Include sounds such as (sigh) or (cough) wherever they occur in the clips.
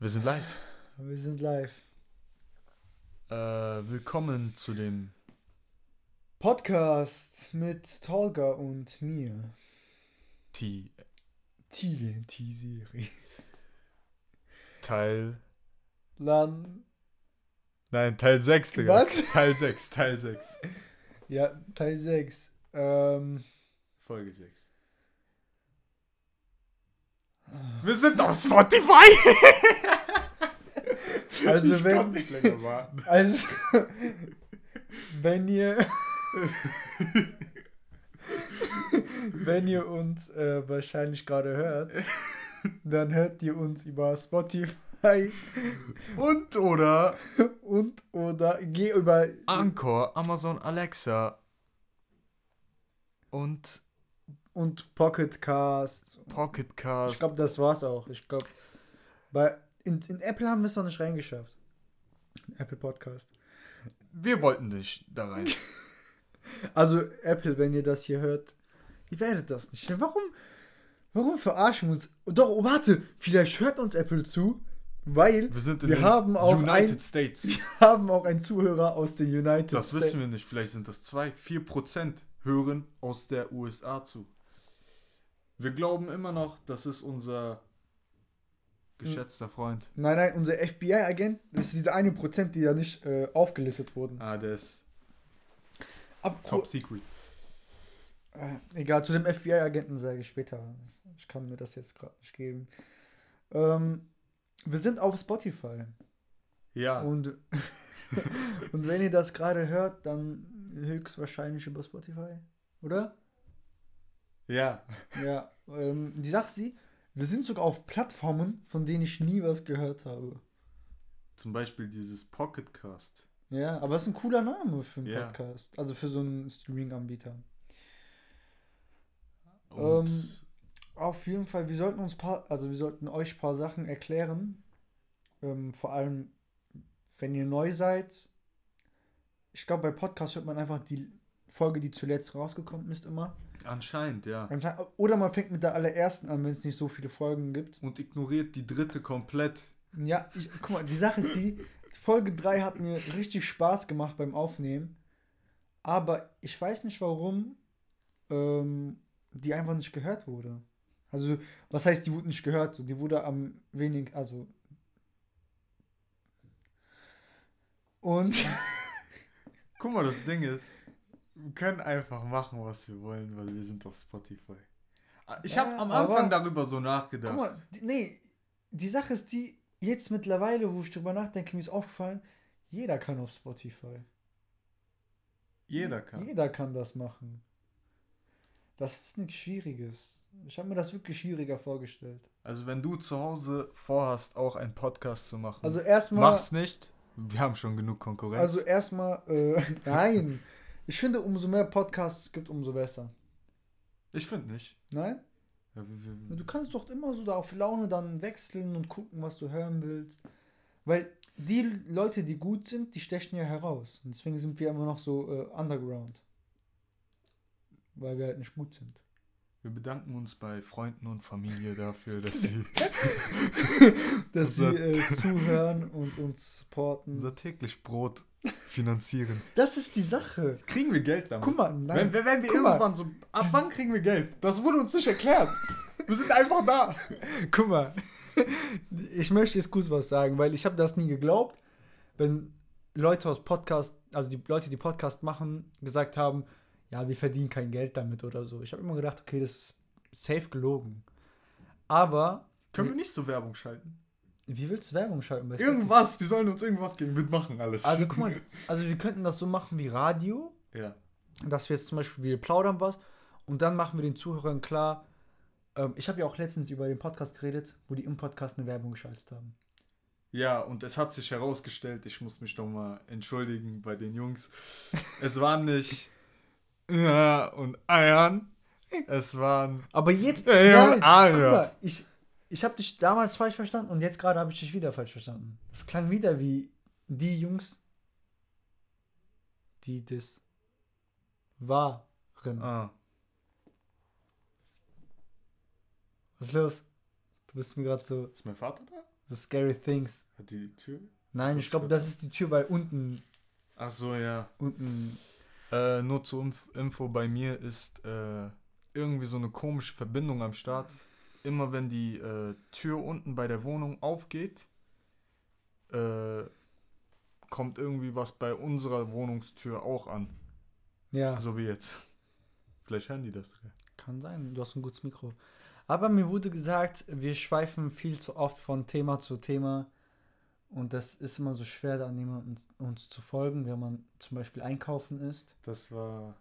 Wir sind live. Wir sind live. Äh, willkommen zu dem Podcast mit Tolga und mir. T TNT-Serie. Teil. Dann, Nein, Teil 6, Digga. Was? Teil 6, Teil 6. ja, Teil 6. Ähm, Folge 6. Wir sind auf Spotify! (laughs) Also ich wenn- nicht länger warten. also, wenn ihr. wenn ihr uns äh, wahrscheinlich gerade hört, dann hört ihr uns über Spotify Und oder und oder geh über Anchor, Amazon Alexa und und Pocket Cast Pocket Cast. Ich glaube, das war's auch. Ich glaube, bei in, in Apple haben wir es noch nicht reingeschafft. Apple Podcast. wir wollten nicht da rein. (laughs) Also Apple, wenn ihr das hier hört, ihr werdet das nicht. Warum? Warum verarschen wir uns? Doch, warte, vielleicht hört uns Apple zu, weil Wir sind in Wir den haben auch United ein- States. (laughs) wir haben auch einen Zuhörer aus den United Das States. wissen wir nicht. Vielleicht sind das 2, 4 Prozent hören aus der USA zu. Wir glauben immer noch, das ist unser geschätzter Freund. Nein, nein, unser FBI-Agent, das ist diese eine Prozent, die ja nicht äh, aufgelistet wurden. Ah, der ist Ab, top secret. Äh, egal, zu dem FBI-Agenten sage ich später. Ich kann mir das jetzt gerade nicht geben. Ähm, wir sind auf Spotify. Ja, Und, (laughs) und wenn ihr das gerade hört, dann höchstwahrscheinlich über Spotify. Oder? Ja. Ja. Ähm, die Sache ist sie, wir sind sogar auf Plattformen, von denen ich nie was gehört habe. Zum Beispiel dieses Pocketcast. Ja, aber es ist ein cooler Name für einen Ja. Podcast. Also für so einen Streaming-Anbieter. Ähm, Auf jeden Fall, wir sollten uns paar, also wir sollten euch ein paar Sachen erklären. Ähm, vor allem, wenn ihr neu seid. Ich glaube, bei Podcast hört man einfach die Folge, die zuletzt rausgekommen ist, immer. anscheinend, ja. Oder man fängt mit der allerersten an, wenn es nicht so viele Folgen gibt. Und ignoriert die dritte komplett. Ja, ich, guck mal, die Sache ist die, Folge 3 hat mir richtig Spaß gemacht beim Aufnehmen. Aber ich weiß nicht, warum ähm, die einfach nicht gehört wurde. Also, was heißt, die wurde nicht gehört? Die wurde am wenig, also. Und (laughs) Guck mal, das Ding ist, wir können einfach machen, was wir wollen, weil wir sind auf Spotify. Ah, Ich Ja, habe am aber- Anfang darüber so nachgedacht. guck mal, nee, die Sache ist die, jetzt mittlerweile, wo ich drüber nachdenke, mir ist aufgefallen, jeder kann auf Spotify. Jeder kann. Jeder kann das machen. Das ist nichts Schwieriges. Ich habe mir das wirklich schwieriger vorgestellt. Also wenn du zu Hause vorhast, auch einen Podcast zu machen, Also erstmal. mach's nicht. Wir haben schon genug Konkurrenz. Also erstmal. Äh, (laughs) nein. Ich finde, umso mehr Podcasts es gibt, umso besser. ich finde nicht. Nein? Ja, Du kannst doch immer so da auf Laune dann wechseln und gucken, was du hören willst. Weil die Leute, die gut sind, die stechen ja heraus. Und deswegen sind wir immer noch so äh, underground. Weil wir halt nicht gut sind. Wir bedanken uns bei Freunden und Familie dafür, dass sie (laughs) Dass sie äh, zuhören und uns supporten. unser täglich Brot finanzieren. Das ist die Sache. Kriegen wir Geld damit? Guck mal, nein. wenn, wenn wir Guck mal. irgendwann so. Ab wann kriegen wir Geld? Das wurde uns nicht erklärt. wir sind einfach da. (laughs) Guck mal, ich möchte jetzt kurz was sagen, weil ich habe das nie geglaubt, wenn Leute aus Podcast, also die Leute, die Podcast machen, gesagt haben, ja, wir verdienen kein Geld damit oder so. Ich habe immer gedacht, okay, das ist safe gelogen. Aber, Können wir nicht so Werbung schalten? wie willst du Werbung schalten? Irgendwas, die sollen uns irgendwas geben. Wir machen alles. Also guck mal, also wir könnten das so machen wie Radio, Ja. dass wir jetzt zum Beispiel, wir plaudern was und dann machen wir den Zuhörern klar, ähm, ich habe ja auch letztens über den Podcast geredet, wo die im Podcast eine Werbung geschaltet haben. Ja, und es hat sich herausgestellt, ich muss mich doch mal entschuldigen bei den Jungs. Es waren nicht ja und Eiern. Es waren Aber jetzt, Ja, ja, nein, ah, guck mal, ich, ich habe dich damals falsch verstanden und jetzt gerade habe ich dich wieder falsch verstanden. Das klang wieder wie die Jungs, die das waren. ah, Was ist los? Du bist mir gerade so. ist mein Vater da? The Scary Things. Hat die Tür? Nein, So ich glaube, das ist die Tür, weil unten, Ach so, ja. unten, Äh, nur zur Inf Info, bei mir ist äh, irgendwie so eine komische Verbindung am Start. Immer wenn die äh, Tür unten bei der Wohnung aufgeht, äh, kommt irgendwie was bei unserer Wohnungstür auch an. ja, So wie jetzt. (laughs) Vielleicht hören die das. kann sein, du hast ein gutes Mikro. Aber mir wurde gesagt, wir schweifen viel zu oft von Thema zu Thema und das ist immer so schwer, da jemandem uns zu folgen, wenn man zum Beispiel einkaufen ist. Das war.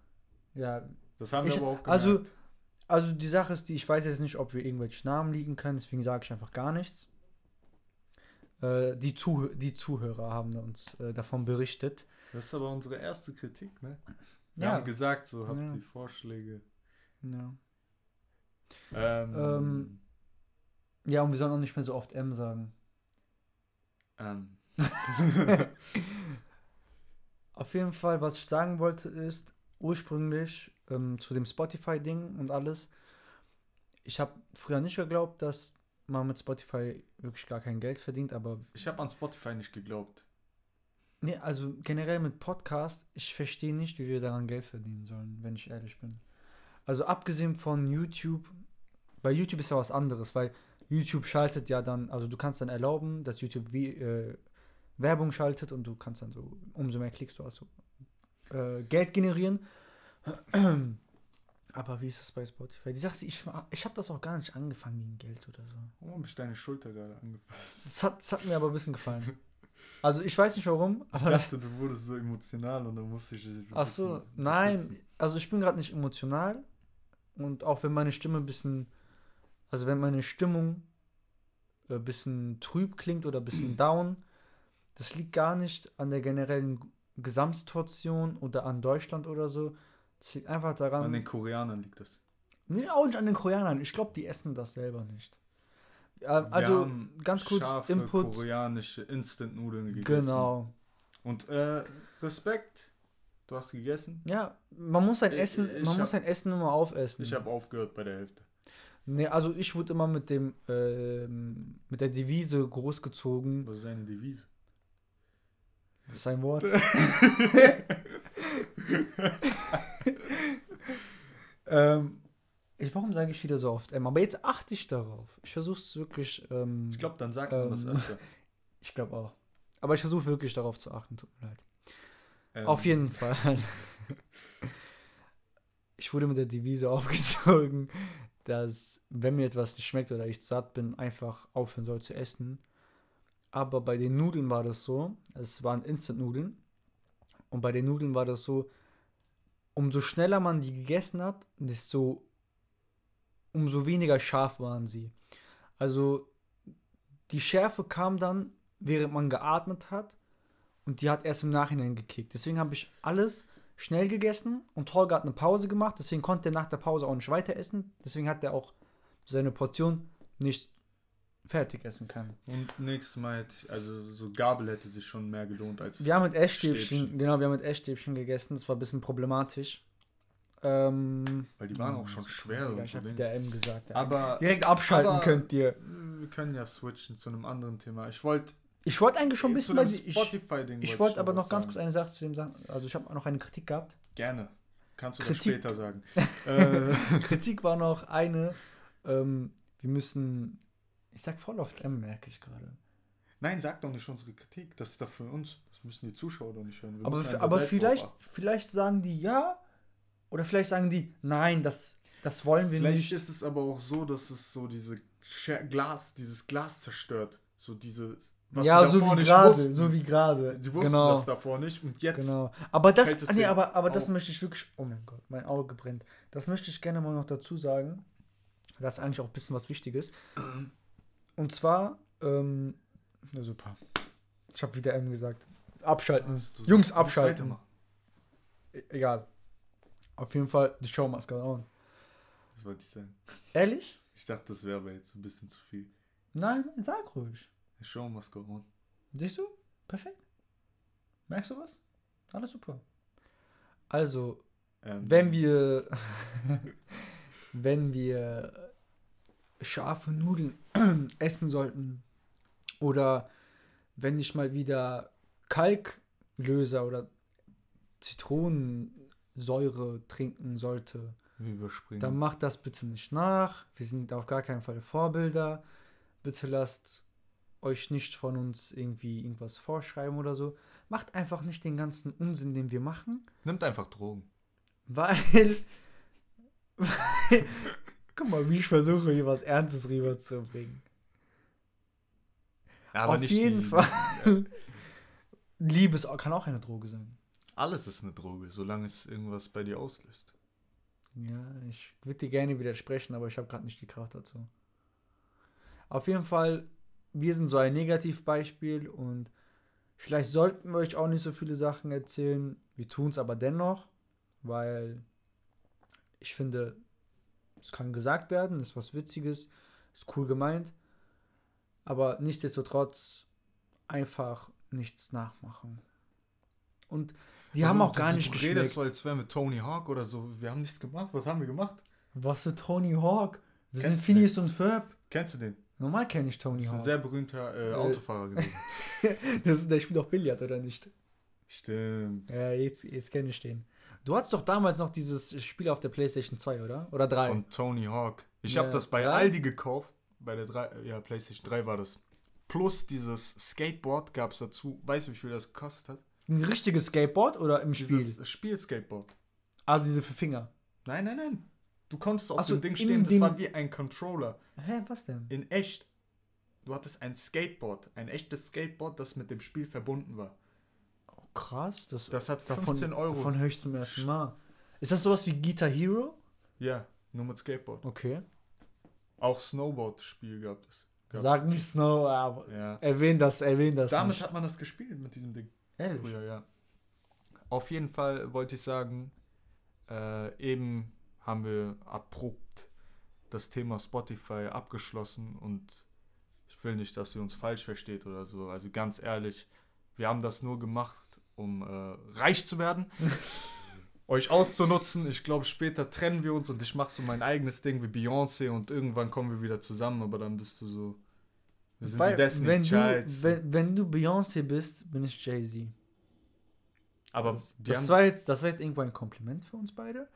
Ja, Das haben Ich- wir aber auch also- gemerkt. Also die Sache ist die, ich weiß jetzt nicht, ob wir irgendwelche Namen liegen können, deswegen sage ich einfach gar nichts. Äh, die, Zuh die Zuhörer haben uns äh, davon berichtet. Das ist aber unsere erste Kritik, ne? Wir Ja. haben gesagt, so habt Ja. die Vorschläge. Ja. Ähm, Ähm. ja, und wir sollen auch nicht mehr so oft M sagen. Ähm, (laughs) Auf jeden Fall, was ich sagen wollte, ist, ursprünglich ähm, zu dem Spotify-Ding und alles, ich habe früher nicht geglaubt, dass man mit Spotify wirklich gar kein Geld verdient, aber ich habe an Spotify nicht geglaubt. Nee, also generell mit Podcast, ich verstehe nicht, wie wir daran Geld verdienen sollen, wenn ich ehrlich bin. Also abgesehen von YouTube, bei YouTube ist ja was anderes, weil YouTube schaltet ja dann, also du kannst dann erlauben, dass YouTube wie äh, Werbung schaltet und du kannst dann so, umso mehr klickst du also äh, Geld generieren. (clears throat) Aber wie ist es bei Spotify? Die Sache ich, ich habe das auch gar nicht angefangen wegen Geld oder so. Warum habe ich deine Schulter gerade angefasst? Das hat, das hat mir aber ein bisschen gefallen. Also ich weiß nicht warum, Ich aber dachte, du wurdest so emotional und dann musste ich dich Ach so, nein, also ich bin gerade nicht emotional und auch wenn meine Stimme ein bisschen, also wenn meine Stimmung äh, ein bisschen trüb klingt oder ein bisschen (clears throat) down, das liegt gar nicht an der generellen Gesamtsituation oder an Deutschland oder so. Das liegt einfach daran, An den Koreanern liegt das. nicht auch nicht an den Koreanern. Ich glaube, die essen das selber nicht. Also haben ganz kurz scharfe Input. koreanische Instant-Nudeln gegessen. Genau. Und äh, Respekt, du hast gegessen. Ja, man muss sein Ich- Essen, ich man hab- muss sein Essen immer aufessen. Ich habe aufgehört bei der Hälfte. Nee, also ich wurde immer mit dem, ähm, mit der Devise großgezogen. Was ist eine Devise? Das ist ein Wort. (laughs) ähm, ich, warum sage ich wieder so oft M? Aber jetzt achte ich darauf. Ich versuche es wirklich. Ähm, Ich glaube, dann sagt man das Ähm, öfter. (laughs) ich glaube auch. Aber ich versuche wirklich darauf zu achten. Tut mir leid. Ähm, Auf jeden Fall. (laughs) Ich wurde mit der Devise aufgezogen, dass, wenn mir etwas nicht schmeckt oder ich satt bin, einfach aufhören soll zu essen. Aber bei den Nudeln war das so, es waren Instant-Nudeln. Und bei den Nudeln war das so, umso schneller man die gegessen hat, desto umso weniger scharf waren sie. Also die Schärfe kam dann, während man geatmet hat und die hat erst im Nachhinein gekickt. Deswegen habe ich alles schnell gegessen und Holger hat eine Pause gemacht, deswegen konnte er nach der Pause auch nicht weiter essen. Deswegen hat er auch seine Portion nicht fertig essen können. Und nächstes Mal hätte ich, also so Gabel hätte sich schon mehr gelohnt als. Wir haben mit Essstäbchen, Stäbchen. genau, wir haben mit Essstäbchen gegessen, das war ein bisschen problematisch. Ähm, Weil die waren auch schon schwer. Ich habe wieder M gesagt. Ja. aber Direkt abschalten aber- könnt ihr. wir können ja switchen zu einem anderen Thema. Ich wollte Ich wollte eigentlich schon ein bisschen bei die- ich, Spotify-Ding. ich wollte aber noch ganz sagen. kurz eine Sache zu dem sagen. Also ich habe noch eine Kritik gehabt. Gerne. Kannst du Kritik- das später sagen. (laughs) äh, (laughs) Kritik war noch eine, ähm, wir müssen, ich sag voll oft M, merke ich gerade. nein, sag doch nicht unsere Kritik. Das ist doch für uns. Das müssen die Zuschauer doch nicht hören. Wir Aber, aber vielleicht, vielleicht sagen die ja oder vielleicht sagen die nein, das, das wollen wir Vielleicht nicht. ist es aber auch so, dass es so diese Glas, dieses Glas zerstört. So diese. Was ja, so wie gerade, so wie gerade. Sie wussten genau. das davor nicht und jetzt. Genau. Aber das, nee, aber, aber das möchte ich wirklich, oh mein Gott, mein Auge brennt. Das möchte ich gerne mal noch dazu sagen. Das ist eigentlich auch ein bisschen was Wichtiges. Und zwar, ähm, na super. Ich habe wieder M gesagt. Abschalten. Jungs, abschalten. E- Egal. Auf jeden Fall, the show must go on. Das wollte ich sagen. Ehrlich? Ich dachte, das wäre aber jetzt ein bisschen zu viel. Nein, nein, sag ruhig. The show must go on. Siehst du? Perfekt. Merkst du was? Alles super. Also, Ähm, wenn wir (laughs) wenn wir scharfe Nudeln (clears throat) essen sollten Oder wenn ich mal wieder Kalklöser oder Zitronensäure trinken sollte, überspringen. dann macht das bitte nicht nach. Wir sind auf gar keinen Fall Vorbilder. Bitte lasst euch nicht von uns irgendwie irgendwas vorschreiben oder so. Macht einfach nicht den ganzen Unsinn, den wir machen, Nimmt einfach Drogen. weil. (laughs) weil guck mal, wie ich versuche, hier was Ernstes rüberzubringen. Ja, Auf jeden die- Fall. (laughs) Liebe ist- kann auch eine Droge sein. Alles ist eine Droge, solange es irgendwas bei dir auslöst. Ja, ich würde dir gerne widersprechen, aber ich habe gerade nicht die Kraft dazu. Auf jeden Fall, wir sind so ein Negativbeispiel und vielleicht sollten wir euch auch nicht so viele Sachen erzählen. Wir tun es aber dennoch, weil ich finde, es kann gesagt werden, ist was Witziges, ist cool gemeint, aber nichtsdestotrotz einfach nichts nachmachen. Und die haben Du- auch gar du, nicht du geschmeckt. redest so, als wären wir Tony Hawk oder so. Wir haben nichts gemacht. Was haben wir gemacht? Was für Tony Hawk? Wir Kennst sind du Phineas und Ferb. Kennst du den? Normal kenne ich Das Tony ist ein Hawk. sehr berühmter äh, Äh, Autofahrer gewesen. (laughs) Das ist, der spielt auch Billard, oder nicht? Stimmt. Ja, jetzt, jetzt kenne ich den. Du hattest doch damals noch dieses Spiel auf der PlayStation 2, oder? Oder 3? Von Tony Hawk. Ich Ja, habe das bei drei? Aldi gekauft. Bei der 3, ja, PlayStation 3 war das. Plus dieses Skateboard gab es dazu. Weißt du, wie viel das gekostet hat? Ein richtiges Skateboard oder im Spiel? Dieses Spiel-Skateboard. Also diese für Finger. Nein, nein, nein. Du konntest auf so, dem Ding in stehen, das war wie ein Controller. Hä, was denn? In echt. Du hattest ein Skateboard. Ein echtes Skateboard, das mit dem Spiel verbunden war. Oh, krass. Das, Das hat davon, 15 Euro. Davon höre ich zum ersten Mal. Ist das sowas wie Guitar Hero? Ja, nur mit Skateboard. Okay. Auch Snowboard-Spiel gab es. Gab's. Sag nicht Snow, aber Ja. erwähn das, erwähn das Damit nicht. hat man das gespielt, mit diesem Ding. Ehrlich? Früher, ja. Auf jeden Fall wollte ich sagen, äh, eben haben wir abrupt das Thema Spotify abgeschlossen und ich will nicht, dass ihr uns falsch versteht oder so. Also ganz ehrlich, wir haben das nur gemacht, um äh, reich zu werden, (laughs) euch auszunutzen. Ich glaube, später trennen wir uns und ich mache so mein eigenes Ding wie Beyoncé und irgendwann kommen wir wieder zusammen, aber dann bist du so. Wir sind Weil, die Destiny's wenn, du, Childs. wenn, wenn du Beyoncé bist, bin ich Jay-Z. aber Das, das, haben war jetzt, das war jetzt irgendwo ein Kompliment für uns beide.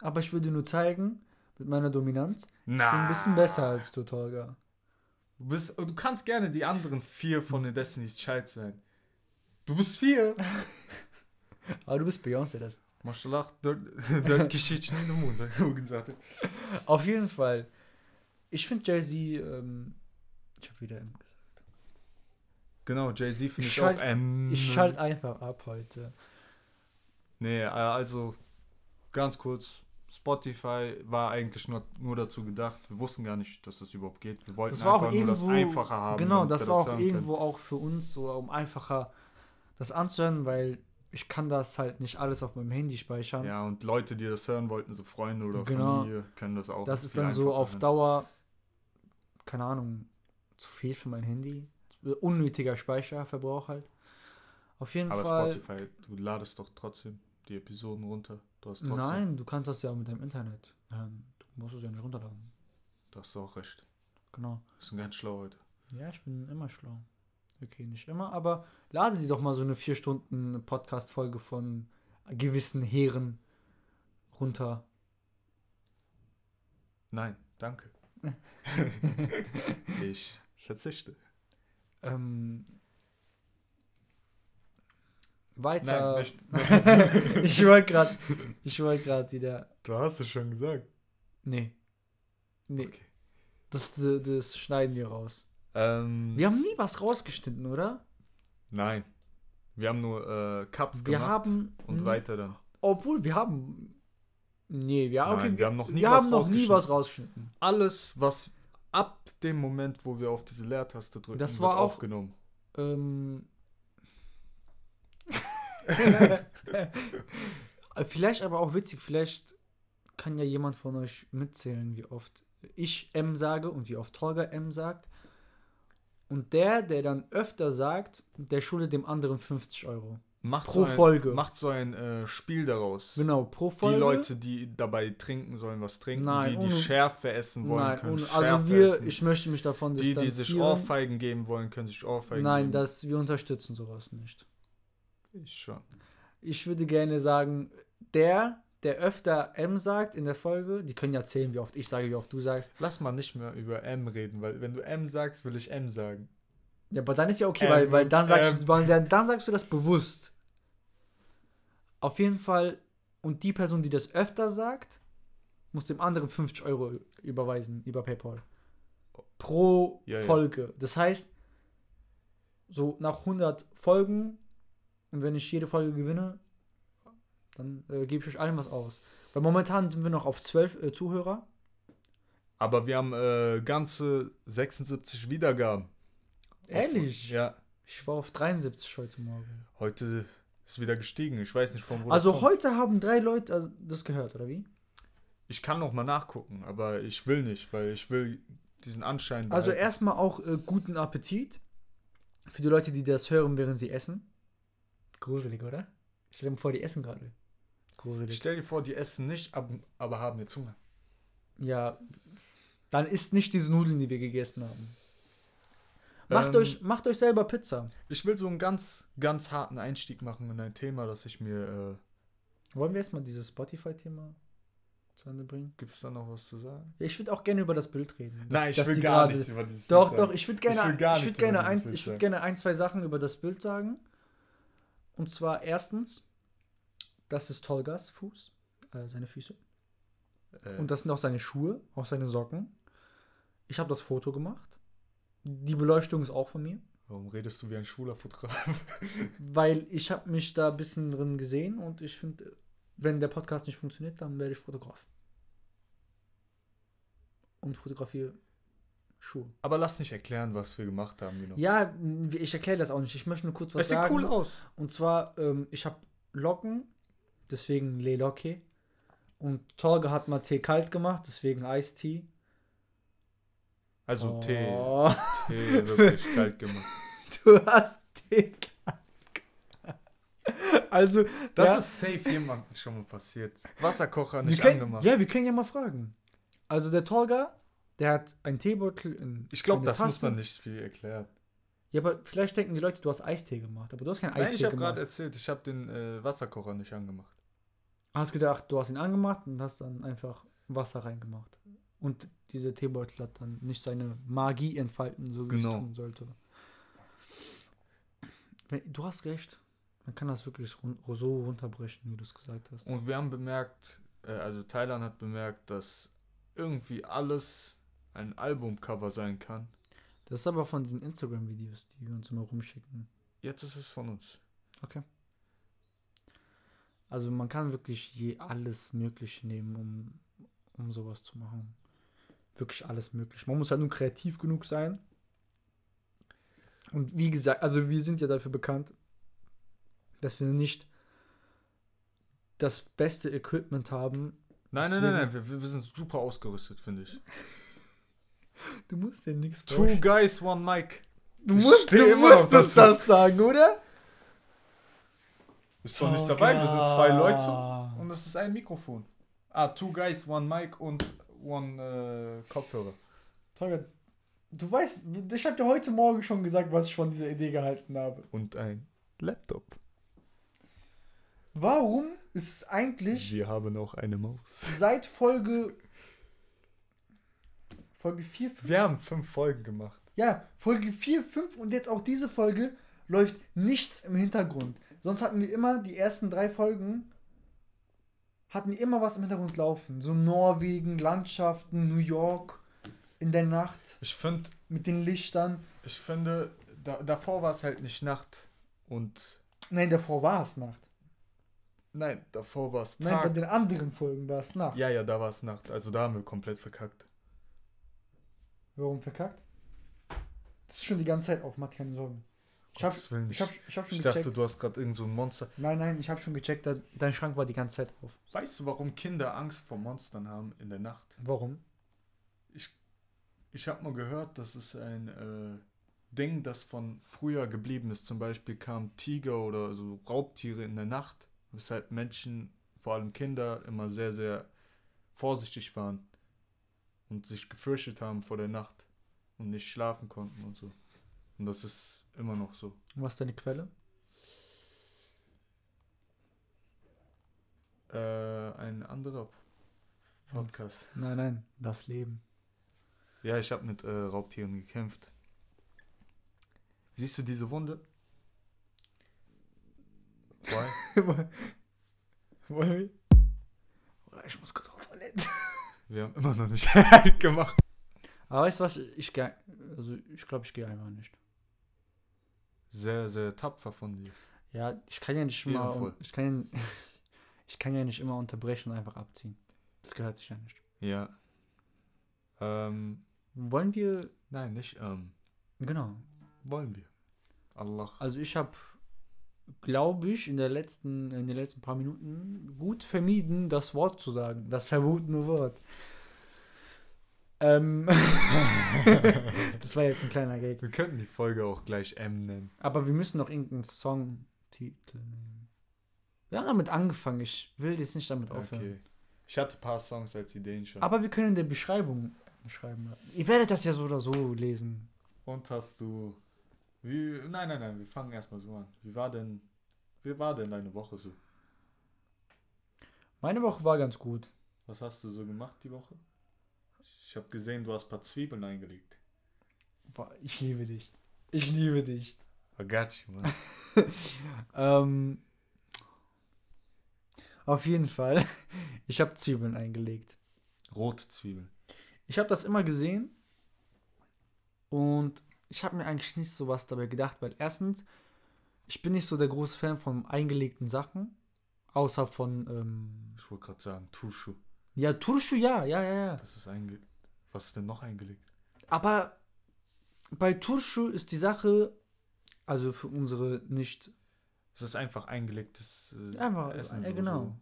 Aber ich würde nur zeigen, mit meiner Dominanz, ich bin ein bisschen besser als du, Tolga. Du, bist, du kannst gerne die anderen vier von den Destiny's Child sein. Du bist vier. (laughs) Aber du bist Beyoncé. Das. Maşallah dört, kişi için in Mund. Bugün zaten. Auf jeden Fall. Ich finde Jay-Z, ähm, ich habe wieder M gesagt. Genau, Jay-Z finde Ich ich, schalt- auch. Ähm, Ich schalte einfach ab heute. Nee, äh, also ganz kurz. Spotify war eigentlich nur, nur dazu gedacht. Wir wussten gar nicht, dass das überhaupt geht. Wir wollten Das einfach nur das irgendwo- Einfache haben. Genau, das war auch hören können. irgendwo auch für uns so, um einfacher das anzuhören, weil ich kann das halt nicht alles auf meinem Handy speichern. Ja, und Leute, die das hören wollten, so Freunde oder Genau. Familie, können das auch. das ist dann so auf. Dauer, keine Ahnung, zu viel für mein Handy. Unnötiger Speicherverbrauch halt. Auf jeden Aber Fall. Spotify, du ladest doch trotzdem die Episoden runter. Du hast trotzdem. Nein, du kannst das ja mit deinem Internet hören. Du musst es ja nicht runterladen. Du hast auch recht. Genau. Wir sind ganz schlau heute. Ja, ich bin immer schlau. Okay, nicht immer, aber lade dir doch mal so eine vier Stunden Podcast-Folge von gewissen Herren runter. Nein, danke. (laughs) ich verzichte. Ähm, weiter. Nein, nicht. (laughs) ich wollte gerade, ich wollte gerade wieder. Du hast es schon gesagt. Nee. Nee. Okay. Das, das schneiden wir raus. Ähm, Wir haben nie was rausgeschnitten, oder? Nein. Wir haben nur äh, Cups Wir gemacht haben. und weiter dann. Obwohl, wir haben. Nee, wir, okay, Nein, wir haben noch nie wir was haben noch nie rausgeschnitten. was rausgeschnitten. Alles, was ab dem Moment, wo wir auf diese Leertaste drücken, Das wird war auch- aufgenommen. Ähm. (laughs) vielleicht aber auch witzig, vielleicht kann ja jemand von euch mitzählen, wie oft ich M sage und wie oft Tolga M sagt. Und der, der dann öfter sagt, der schuldet dem anderen 50 Euro. Macht Pro so ein, Folge. Macht so ein äh, Spiel daraus. Genau, pro Die Folge. Leute, die dabei trinken sollen, was trinken. Nein, die, die ohne- Schärfe essen wollen, Nein, können ohne, Schärfe also wir, essen. ich möchte mich davon die, die sich distanzieren. Ohrfeigen geben wollen, können sich Ohrfeigen Nein, geben. das, wir unterstützen sowas nicht. Ich schon. Ich würde gerne sagen, der, der öfter M sagt in der Folge, die können ja zählen, wie oft ich sage, wie oft du sagst. Lass mal nicht mehr über M reden, weil wenn du M sagst, will ich M sagen. Ja, aber dann ist ja okay, M weil, weil dann, sagst du, weil dann, dann sagst du das bewusst. Auf jeden Fall, und die Person, die das öfter sagt, muss dem anderen 50 Euro überweisen über PayPal. Pro Ja, ja. Folge. Das heißt, so nach 100 Folgen, und wenn ich jede Folge gewinne, dann äh, gebe ich euch allen was aus. Weil momentan sind wir noch auf 12 äh, Zuhörer. Aber wir haben äh, ganze 76 Wiedergaben. Ehrlich? Ja. Ich war auf 73 heute Morgen. Heute ist wieder gestiegen. Ich weiß nicht von wo Also heute haben drei Leute also, das gehört, oder wie? Ich kann noch mal nachgucken, aber ich will nicht, weil ich will diesen Anschein Also behalten. erstmal auch äh, guten Appetit. Für die Leute, die das hören, während sie essen. Gruselig, oder? Stell dir vor, die essen gerade. Gruselig. Stell dir vor, die essen nicht, ab, aber haben eine Zunge. Ja, dann isst nicht diese Nudeln, die wir gegessen haben. Macht, Ähm, euch, macht euch selber Pizza. Ich will so einen ganz, ganz harten Einstieg machen in ein Thema, das ich mir. Äh, Wollen wir erstmal dieses Spotify-Thema zu Ende bringen? Gibt es da noch was zu sagen? Ja, ich würde auch gerne über das Bild reden. dass- Nein, ich will gar nichts über dieses Doch, Bild doch, sagen. ich würde Ich will gerne, gar ich würd gerne, ein, ich würd gerne ein, zwei Sachen über das Bild sagen. Und zwar erstens, das ist Tolgas Fuß, äh, seine Füße. Äh, Und das sind auch seine Schuhe, auch seine Socken. Ich habe das Foto gemacht. Die Beleuchtung ist auch von mir, warum redest du wie ein schwuler Fotograf? (laughs) weil ich habe mich da ein bisschen drin gesehen und ich finde, wenn der Podcast nicht funktioniert, dann werde ich Fotograf. Und fotografiere Schuhe. Aber lass nicht erklären, was wir gemacht haben. Genau. Ja, ich erkläre das auch nicht. Ich möchte nur kurz was es sieht sagen. cool aus. Und zwar, ähm, ich habe Locken, deswegen Le Locke. Und Torge hat mal Tee kalt gemacht, deswegen Eistee. Also Tee, Oh, Tee wirklich (laughs) kalt gemacht. du hast Tee kalt gemacht. Also, Das ja, ist safe jemandem schon mal passiert. Wasserkocher wir nicht können, angemacht. Ja, wir können ja mal fragen. Also, der Torga, der hat einen Teebeutel in. Ich glaube, das muss Tasse. man nicht viel erklären. Ja, aber vielleicht denken die Leute, du hast Eistee gemacht. Aber du hast keinen Nein, Eistee ich habe gemacht. gerade erzählt, ich habe den äh, Wasserkocher nicht angemacht. Hast gedacht, du hast ihn angemacht und hast dann einfach Wasser reingemacht. Und dieser Teebeutel hat dann nicht seine Magie entfalten, so wie Genau. es tun sollte. Du hast recht. Man kann das wirklich so runterbrechen, wie du es gesagt hast. Und wir haben bemerkt, äh, also Thailand hat bemerkt, dass irgendwie alles ein Albumcover sein kann. Das ist aber von diesen Instagram-Videos, die wir uns immer rumschicken. Jetzt ist es von uns. Also man kann wirklich je alles Mögliche nehmen, um, um sowas zu machen. Wirklich alles möglich. Man muss halt nur kreativ genug sein. Und wie gesagt, also wir sind ja dafür bekannt, dass wir nicht das beste Equipment haben. Nein, nein, nein, nein, wir, wir sind super ausgerüstet, finde ich. (laughs) Du musst dir nichts Two guys, one mic. Du musst, du musstest das. das sagen, oder? Ist doch nicht dabei, wir sind zwei Leute und es ist ein Mikrofon. Ah, two guys, one mic und one äh, Kopfhörer. Tolga, du weißt, ich habe dir heute Morgen schon gesagt, was ich von dieser Idee gehalten habe. Und ein Laptop. Warum ist eigentlich Wir haben auch eine Maus. seit Folge Folge 4, 5, Wir haben fünf Folgen gemacht. ja, Folge 4, 5 und jetzt auch diese Folge läuft nichts im Hintergrund. Sonst hatten wir immer die ersten drei Folgen hatten wir immer was im Hintergrund laufen. So Norwegen, Landschaften, New York in der Nacht Ich finde, mit den Lichtern. ich finde, da, davor war es halt nicht Nacht und Nein, davor war es Nacht. nein, davor war es Nein, bei den anderen Folgen war es Nacht. Ja, ja, da war es Nacht. Also da haben wir komplett verkackt. Warum verkackt? Das ist schon die ganze Zeit auf, mach keine Sorgen. Ich hab, Willen, ich hab, ich hab schon ich gecheckt. dachte, du hast gerade irgend so ein Monster. Nein, nein, ich habe schon gecheckt, dein Schrank war die ganze Zeit auf. Weißt du, warum Kinder Angst vor Monstern haben in der Nacht? Warum? Ich habe mal gehört, dass es ein äh, Ding, das von früher geblieben ist. Zum Beispiel kamen Tiger oder so Raubtiere in der Nacht, weshalb Menschen, vor allem Kinder, immer sehr, sehr vorsichtig waren und sich gefürchtet haben vor der Nacht und nicht schlafen konnten und so. Und das ist immer noch so. Was ist deine Quelle? Äh, ein anderer Podcast. Nein, nein, das Leben. Ja, ich habe mit äh, Raubtieren gekämpft. Siehst du diese Wunde? Why? (laughs) Oder ich muss kurz auf Toilette. Wir haben immer noch nicht (laughs) gemacht. Aber weißt du was? Ich also ich glaube, ich gehe einfach nicht. Sehr, sehr tapfer von dir. Ja, ich kann ja nicht immer, ich kann, ja- (laughs) ich kann ja nicht immer unterbrechen und einfach abziehen. Das gehört sich ja nicht. Ja. Ähm, Wollen wir, nein, nicht ähm. genau. Wollen wir. Allah. Also ich habe, glaube ich, in der letzten, in den letzten paar Minuten gut vermieden, das Wort zu sagen, das verbotene Wort. Ähm, (laughs) das war jetzt ein kleiner Gag. Wir könnten die Folge auch gleich M nennen. Aber wir müssen noch irgendeinen Songtitel nehmen. Wir haben damit angefangen. Ich will jetzt nicht damit aufhören. Okay. Ich hatte ein paar Songs als Ideen schon. Aber wir können in der Beschreibung schreiben. Ihr werdet das ja so oder so lesen. Und hast du. Wie. Nein, nein, nein, wir fangen erstmal so an. Wie war denn. Wie war denn deine Woche so? Meine Woche war ganz gut. Was hast du so gemacht die Woche? Ich habe gesehen, du hast ein paar Zwiebeln eingelegt. Boah, Ich liebe dich. Ich liebe dich. I got you, man. (laughs) Ähm, auf jeden Fall. (laughs) Ich habe Zwiebeln eingelegt. Rote Zwiebeln. Ich habe das immer gesehen und ich habe mir eigentlich nicht so was dabei gedacht, weil erstens, ich bin nicht so der große Fan von eingelegten Sachen, außer von, ähm, Ich wollte gerade sagen, Tuschu. ja, Turschu, ja, ja, ja, ja. Das ist eingelegt. Was ist denn noch eingelegt? Aber bei Turschu ist die Sache, also für unsere nicht, Es ist einfach eingelegtes äh, Einfach, Essen. ja, so, genau. So.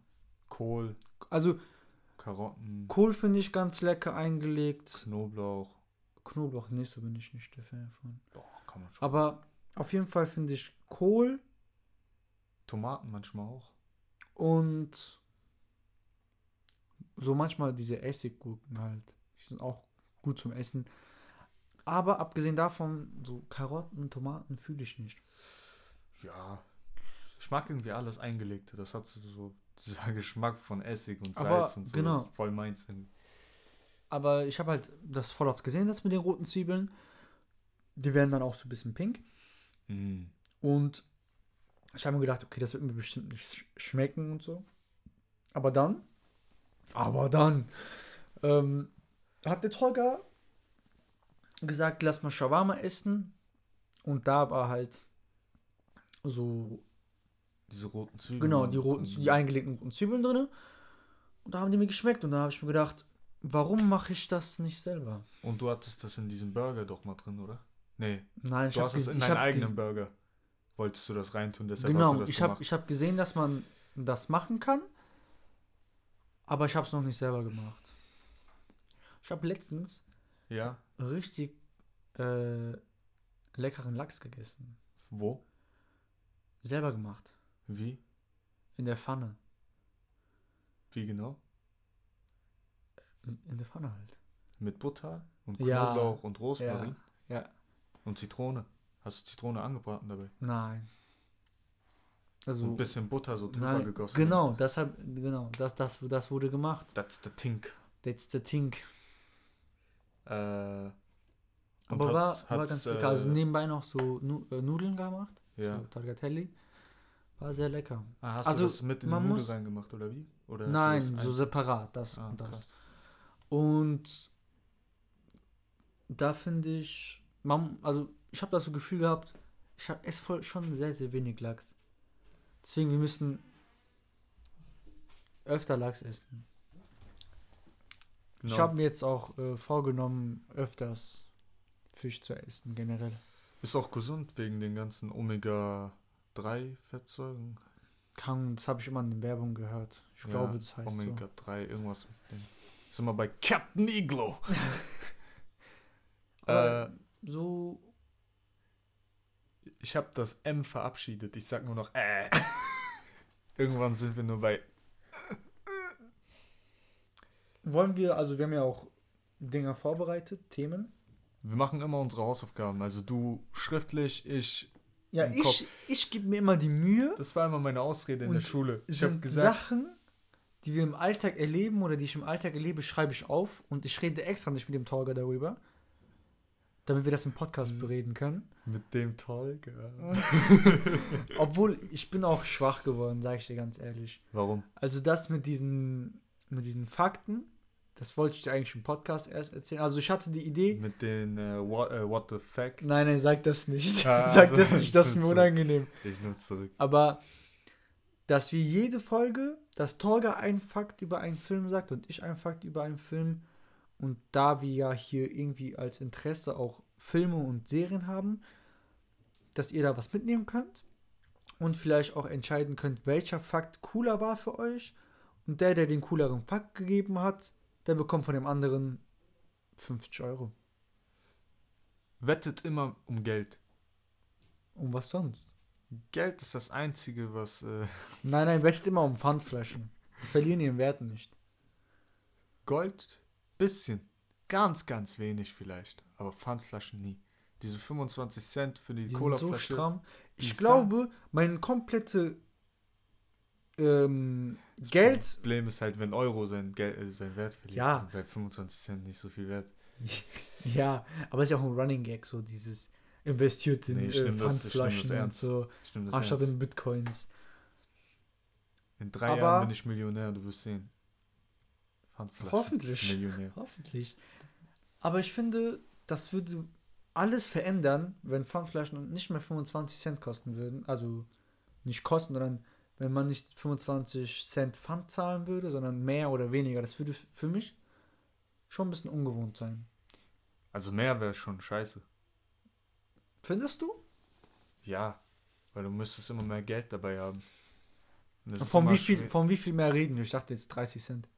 Kohl, also Karotten, Kohl finde ich ganz lecker eingelegt. Knoblauch. Knoblauch nicht, so bin ich nicht der Fan von. Doch, kann man schon. Aber auf jeden Fall finde ich Kohl Tomaten manchmal auch. und so manchmal diese Essiggurken halt. Die sind auch gut zum Essen. Aber abgesehen davon, so Karotten und Tomaten fühle ich nicht. Ja. Ich mag irgendwie alles eingelegte. Das hat so, dieser (laughs) Geschmack von Essig und Aber Salz und so. genau. Das ist voll meins. irgendwie. Aber ich habe halt das voll oft gesehen, das mit den roten Zwiebeln. Die werden dann auch so ein bisschen pink. Mm. Und ich habe mir gedacht, okay, das wird mir bestimmt nicht sch- schmecken und so. Aber dann, aber dann, ähm, hat der Tolga gesagt, lass mal Shawarma essen. Und da war halt so, Diese roten Zwiebeln. genau, die roten, die eingelegten roten Zwiebeln drin. Und da haben die mir geschmeckt. Und da habe ich mir gedacht, warum mache ich das nicht selber? Und du hattest das in diesem Burger doch mal drin, oder? Nee, Nein, ich du habe hast es in deinen eigenen Burger. Wolltest du das reintun, deshalb hast Genau, du das ich habe gemacht. ich hab gesehen, dass man das machen kann, aber ich habe es noch nicht selber gemacht. Ich habe letztens Ja, richtig äh, leckeren Lachs gegessen. wo? Selber gemacht. Wie? In der Pfanne. Wie genau? In in der Pfanne halt. Mit Butter und Ja, Knoblauch und Rosmarin Ja. und Zitrone. Hast du Zitrone angebraten dabei? Nein. Also, Und ein bisschen Butter so drüber nein, gegossen. genau, deshalb, genau, das, das, das wurde gemacht. That's the thing. That's the thing. Äh, Aber war, war ganz lecker. Also äh, nebenbei noch so Nu äh, Nudeln gemacht. Ja. So Targatelli. War sehr lecker. Ah, hast Also, du das mit in die Nudeln reingemacht, oder wie? Oder Nein, so separat, das Ah, und das. krass. Und da finde ich, man, also ich habe das so Gefühl gehabt, ich habe es voll schon sehr, sehr wenig Lachs. Deswegen, wir müssen öfter Lachs essen. Ich Genau. habe mir jetzt auch äh, vorgenommen, öfters Fisch zu essen, generell. Ist auch gesund wegen den ganzen Omega-3-Fettsäuren. Kann, das habe ich immer in den Werbung gehört. Ich Ja, glaube, das heißt so. Omega-3, irgendwas mit dem. Sind wir bei Captain Iglo. (laughs) Aber äh, so Ich habe das M verabschiedet. Ich sag nur noch äh. (laughs) Irgendwann sind wir nur bei. Wollen wir, also wir haben ja auch Dinger vorbereitet, Themen. Wir machen immer unsere Hausaufgaben. Also du schriftlich, ich. Ja, Im Kopf. ich, ich gebe mir immer die Mühe. Das war immer meine Ausrede in der Schule. Ich habe gesagt, Sachen, die wir im Alltag erleben oder die ich im Alltag erlebe, schreibe ich auf und ich rede extra nicht mit dem Tolga darüber, damit wir das im Podcast bereden können. mit dem Tolga. (laughs) Obwohl, ich bin auch schwach geworden, sage ich dir ganz ehrlich. Warum? Also das mit diesen, mit diesen Fakten, das wollte ich dir eigentlich im Podcast erst erzählen. Also ich hatte die Idee, Mit den äh, what, äh, what the fuck? nein, nein, sag das nicht. Ah, (laughs) sag das (laughs) nicht, das ist mir unangenehm. Ich nehme zurück. Aber dass wir jede Folge, dass Tolga einen Fakt über einen Film sagt und ich einen Fakt über einen Film. Und da wir ja hier irgendwie als Interesse auch Filme und Serien haben, dass ihr da was mitnehmen könnt und vielleicht auch entscheiden könnt, welcher Fakt cooler war für euch. Und der, der den cooleren Fakt gegeben hat, der bekommt von dem anderen 50 Euro. Wettet immer um Geld. Und was sonst? Geld ist das Einzige, was. Äh, (laughs) Nein, nein, wettet immer um Pfandflaschen. Die verlieren ihren Wert nicht. Gold, bisschen. Ganz, ganz wenig vielleicht. Aber Pfandflaschen nie. Diese 25 Cent für die, Die sind so Colaflasche. stramm. Ich glaube, mein komplette ähm, Das Geld. Problem ist halt, wenn Euro sein, Geld, äh, sein Wert verliert, Ja. sind halt 25 Cent nicht so viel wert. (laughs) Ja, aber es ist ja auch ein Running Gag, so dieses investiert in Nee, äh, nehm das- Pfandflaschen und so, anstatt ernst. in Bitcoins. In drei Aber- Jahren bin ich Millionär, du wirst sehen. Pfandflaschen. Hoffentlich. Millionär. Hoffentlich. Aber ich finde, das würde alles verändern, wenn Pfandflaschen nicht mehr 25 Cent kosten würden. Also nicht kosten, sondern wenn man nicht 25 Cent Pfand zahlen würde, sondern mehr oder weniger. Das würde für mich schon ein bisschen ungewohnt sein. Also mehr wäre schon scheiße. Findest du? Ja, weil du müsstest immer mehr Geld dabei haben. Von wie, viel, von wie viel mehr reden wir? Ich dachte jetzt 30 Cent.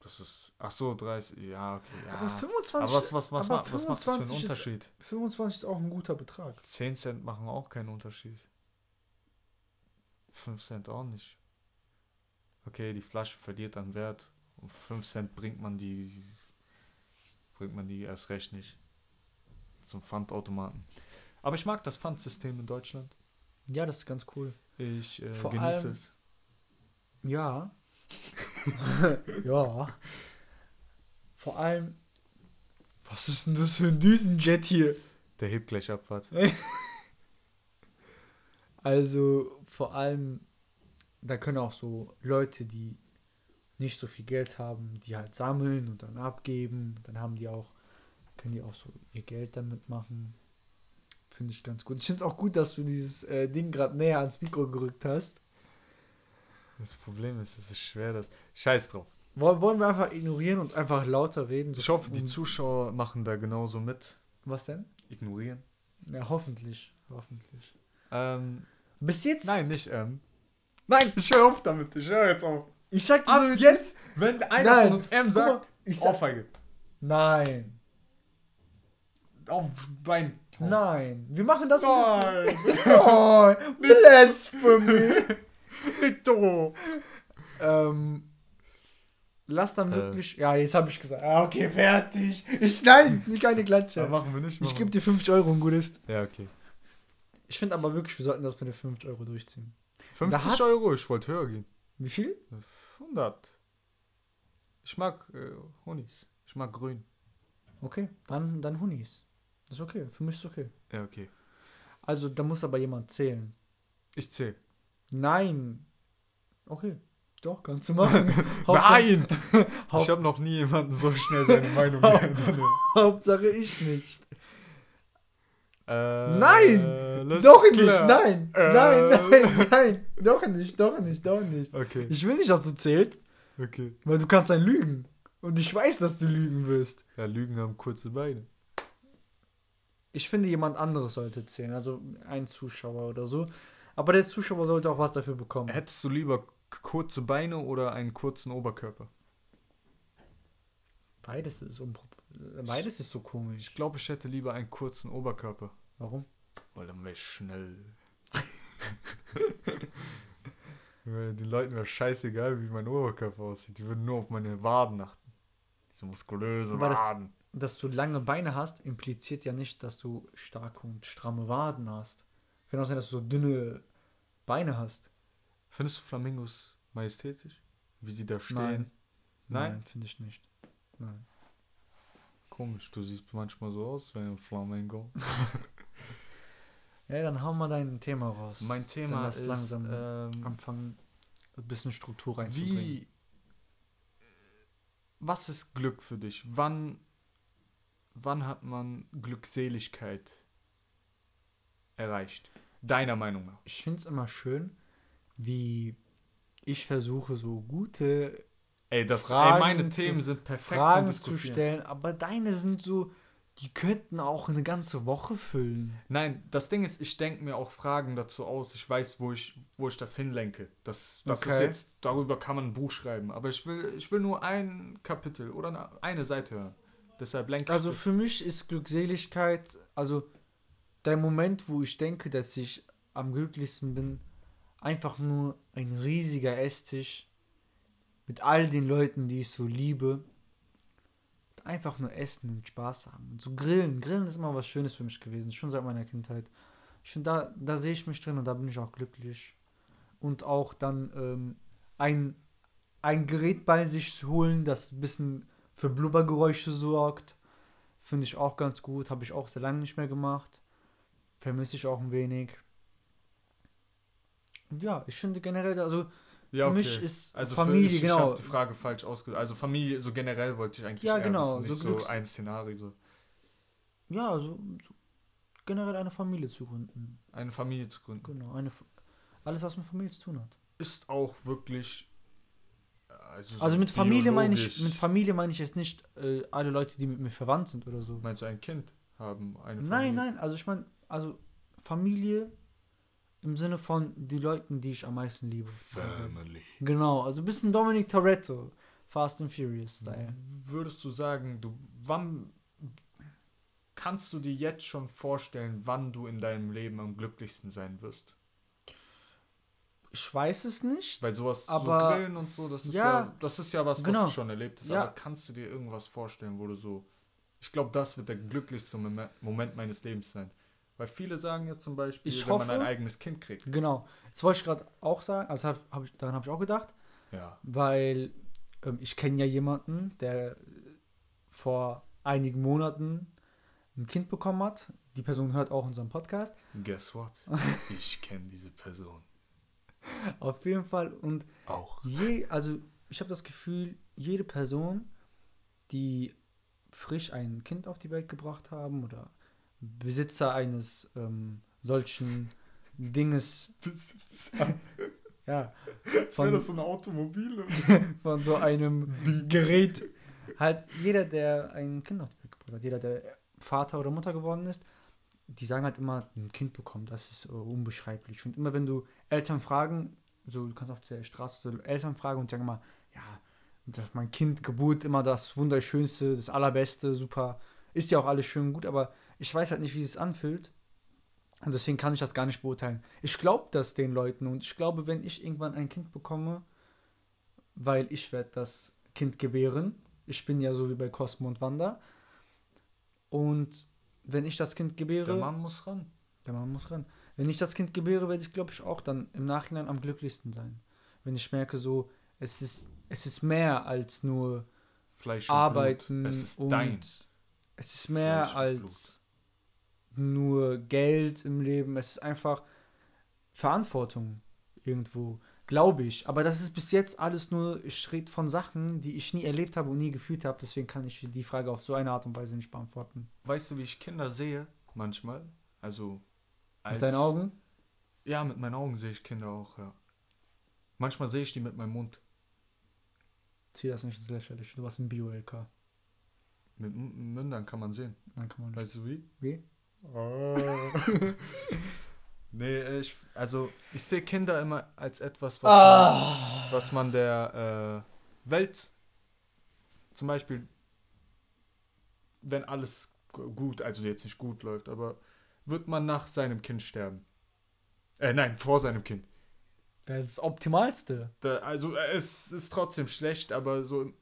Das ist. Ach so, 30. Ja, okay. Ja. Aber Aber, 25, was, was, was, aber was macht das für einen 25 ist- Unterschied? 25 ist auch ein guter Betrag. 10 Cent machen auch keinen Unterschied. 5 Cent auch nicht. Okay, die Flasche verliert an Wert. Um 5 Cent bringt man die. Bringt man die erst recht nicht. Zum Pfandautomaten. Aber ich mag das Pfandsystem in Deutschland. Ja, das ist ganz cool. Ich äh, Vor genieße allem- es. Ja. (laughs) ja. Vor allem. Was ist denn das für ein Düsenjet hier? Der hebt gleich ab, warte. (laughs) Also vor allem, da können auch so Leute, die nicht so viel Geld haben, die halt sammeln und dann abgeben. Dann haben die auch, können die auch so ihr Geld damit machen. Finde ich ganz gut. Ich finde es auch gut, dass du dieses äh, Ding gerade näher ans Mikro gerückt hast. Das Problem ist, es ist schwer, das. Scheiß drauf. Woll- Wollen wir einfach ignorieren und einfach lauter reden? So- Ich hoffe, die Zuschauer machen da genauso mit. Was denn? Ignorieren. Ja, hoffentlich. Hoffentlich. Ähm, Bis jetzt? nein, nicht ähm. Nein, ich höre auf damit. Ich höre jetzt auf. Ich sag dir so, jetzt, wenn einer Nein. von uns M Guck mal, sagt, ich sag, Ohrfeige. Nein. Auf Bein. Nein. Wir machen das Nein. mit Oh, (laughs) Blasphemy. (laughs) Nicht so. ähm, lass dann Äh. wirklich. Ja, jetzt habe ich gesagt. Ah, okay, fertig. Ich, nein, keine Ja, Klatsche. machen wir nicht. Ich machen gebe dir 50 Euro und gut ist. Ja, okay. Ich finde aber wirklich, wir sollten das mit den 50 Euro durchziehen. 50 hat- Euro, ich wollte höher gehen. Wie viel? 100. Ich mag äh, Honis. Ich mag grün. Okay, dann, dann Hunis. Ist okay. Für mich ist okay. Ja, okay. Also, da muss aber jemand zählen. Ich zähle. Nein. Okay. Doch, kannst du (laughs) machen. Nein! (laughs) Ich habe noch nie jemanden so schnell seine Meinung geändert. Hauptsache ich nicht. Äh, Nein! doch nicht, nein. Äh. Nein, nein, nein. Doch nicht, doch nicht, doch nicht. Okay, Ich will nicht, dass du zählst, okay. weil du kannst dann lügen. Und ich weiß, dass du lügen wirst. Ja, Lügen haben kurze Beine. Ich finde, jemand anderes sollte zählen. Also ein Zuschauer oder so. Aber der Zuschauer sollte auch was dafür bekommen. Hättest du lieber kurze Beine oder einen kurzen Oberkörper? Beides ist, unpro- Beides ist so komisch. Ich glaube, ich hätte lieber einen kurzen Oberkörper. Warum? Weil dann wäre ich schnell. (laughs) Den Leuten wäre scheißegal, wie mein Oberkörper aussieht. Die würden nur auf meine Waden achten. Diese muskulöse Aber das- Waden. Dass du lange Beine hast, impliziert ja nicht, dass du starke und stramme Waden hast. Kann auch sein, dass du so dünne Beine hast. Findest du Flamingos majestätisch? Wie sie da stehen? Nein. Nein? finde ich nicht. Nein. Komisch, du siehst manchmal so aus wie ein Flamingo. (laughs) Ja, dann hau mal dein Thema raus. Mein Dann Thema lass ist, langsam ähm, anfangen, ein bisschen Struktur reinzubringen. wie, was ist Glück für dich? Wann, wann hat man Glückseligkeit erreicht? Deiner Meinung nach. Ich finde es immer schön, wie ich versuche, so gute Ey, das, ey, Fragen meine zu- Themen sind perfekt Fragen zu Diskutieren. stellen, aber deine sind so, die könnten auch eine ganze Woche füllen. Nein, das Ding ist, ich denke mir auch Fragen dazu aus. Ich weiß, wo ich, wo ich das hinlenke. Das, das ist Okay. jetzt, darüber kann man ein Buch schreiben. Aber ich will, ich will nur ein Kapitel oder eine, eine Seite hören. Deshalb lenke ich Also für mich ist Glückseligkeit, also der Moment, wo ich denke, dass ich am glücklichsten bin, einfach nur ein riesiger Esstisch mit all den Leuten, die ich so liebe. Einfach nur essen und Spaß haben. Und so grillen. Grillen ist immer was Schönes für mich gewesen, schon seit meiner Kindheit. Ich finde, da, da sehe ich mich drin und da bin ich auch glücklich. Und auch dann ähm, ein, ein Gerät bei sich zu holen, das ein bisschen für Blubbergeräusche sorgt. Finde ich auch ganz gut. Habe ich auch sehr lange nicht mehr gemacht. Vermisse ich auch ein wenig. Ja, ich finde generell, also ja, für okay. mich ist also Familie, ich, genau. Ich habe die Frage falsch ausgedrückt. Also Familie, so generell wollte ich eigentlich Ja, genau, so nicht so, Glücks- ein Szenario. So. ja, so, so generell eine Familie zu gründen. Eine Familie zu gründen. Genau, eine, alles, was mit Familie zu tun hat. Ist auch wirklich... Also, so Also mit Familie meine ich, mit Familie meine ich jetzt nicht äh, alle Leute, die mit mir verwandt sind oder so. Meinst du ein Kind haben? Eine Familie? Nein, nein, also ich meine, also Familie im Sinne von die Leuten, die ich am meisten liebe. Family. Genau, also ein bisschen Dominic Toretto, Fast and Furious Style. Würdest du sagen, du wann kannst du dir jetzt schon vorstellen, wann du in deinem Leben am glücklichsten sein wirst? Ich weiß es nicht. Weil sowas Aber- so Grillen und so, das ist ja, Ja, das ist ja was, genau. was du schon erlebt hast. Ja. Aber kannst du dir irgendwas vorstellen, wo du so ich glaube, das wird der glücklichste Mom- Moment meines Lebens sein. Weil viele sagen ja zum Beispiel, Ich wenn man hoffe- ein eigenes Kind kriegt. Genau. Das wollte ich gerade auch sagen, also hab, hab ich, daran habe ich auch gedacht, Ja. weil ähm, ich kenne ja jemanden, der vor einigen Monaten ein Kind bekommen hat. Die Person hört auch unseren Podcast. Guess what? (laughs) ich kenne diese Person (laughs) Auf jeden Fall. Und auch. je, also ich habe das Gefühl, jede Person, die frisch ein Kind auf die Welt gebracht haben oder Besitzer eines ähm, solchen (laughs) Dinges, ja, Als wäre Von- das so ein Automobil. (laughs) von so einem Gerät. Halt jeder, der ein Kind auf die Welt gebracht hat, jeder, der Vater oder Mutter geworden ist, die sagen halt immer, ein Kind bekommen, das ist äh, unbeschreiblich. Und immer wenn du Eltern fragen, so du kannst auf der Straße Eltern fragen und sagen immer, ja, das mein Kind, Geburt, immer das Wunderschönste, das Allerbeste, super. Ist ja auch alles schön und gut, aber ich weiß halt nicht, wie es anfühlt. Und deswegen kann ich das gar nicht beurteilen. Ich glaube das den Leuten und ich glaube, wenn ich irgendwann ein Kind bekomme, weil ich werde das Kind gebären. Ich bin ja so wie bei Cosmo und Wanda. Und wenn ich das Kind gebäre, Der Mann muss ran. der Mann muss ran. Wenn ich das Kind gebäre, werde ich, glaube ich, auch dann im Nachhinein am glücklichsten sein. Wenn ich merke, so, es ist, es ist mehr als nur, Fleisch und Arbeiten Blut. Es ist und deins. es ist mehr Fleisch als nur Geld im Leben. Es ist einfach Verantwortung irgendwo, glaube ich. Aber das ist bis jetzt alles nur, ich rede von Sachen, die ich nie erlebt habe und nie gefühlt habe. Deswegen kann ich die Frage auf so eine Art und Weise nicht beantworten. Weißt du, wie ich Kinder sehe? Manchmal. Also. Mit deinen Augen? Ja, mit meinen Augen sehe ich Kinder auch, ja. Manchmal sehe ich die mit meinem Mund. Zieh das nicht ins Lächerliche. Du warst ein Bio-LK. Mit Mündern kann man sehen. Dann kann man Weißt du wie? Wie? (laughs) (laughs) nee, äh, ich, also ich sehe Kinder immer als etwas, was, Ah. man, was man der äh, Welt zum Beispiel, wenn alles gu- gut, also jetzt nicht gut läuft, aber wird man nach seinem Kind sterben. Äh, nein, vor seinem Kind. Das ist das Optimalste. Da, also äh, es ist trotzdem schlecht, aber so im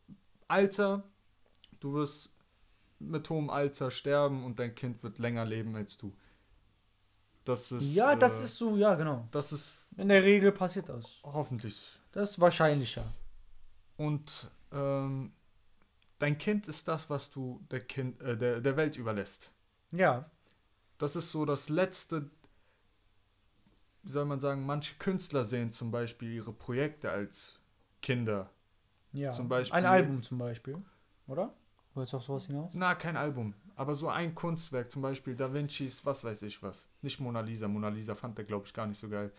Alter, du wirst mit hohem Alter sterben und dein Kind wird länger leben als du. Das ist. ja, das äh, ist so, ja, genau. Das ist In der Regel passiert das. hoffentlich. Das ist wahrscheinlicher. Und ähm, dein Kind ist das, was du der, kind, äh, der, der Welt überlässt. Ja. Das ist so das letzte. Wie soll man sagen, manche Künstler sehen zum Beispiel ihre Projekte als Kinder. Ja. Zum Beispiel- Ein Album zum Beispiel. Oder? Wolltest du auf sowas hinaus? Na, kein Album, aber so ein Kunstwerk, zum Beispiel Da Vincis, was weiß ich was. Nicht Mona Lisa, Mona Lisa fand er, glaube ich, gar nicht so geil.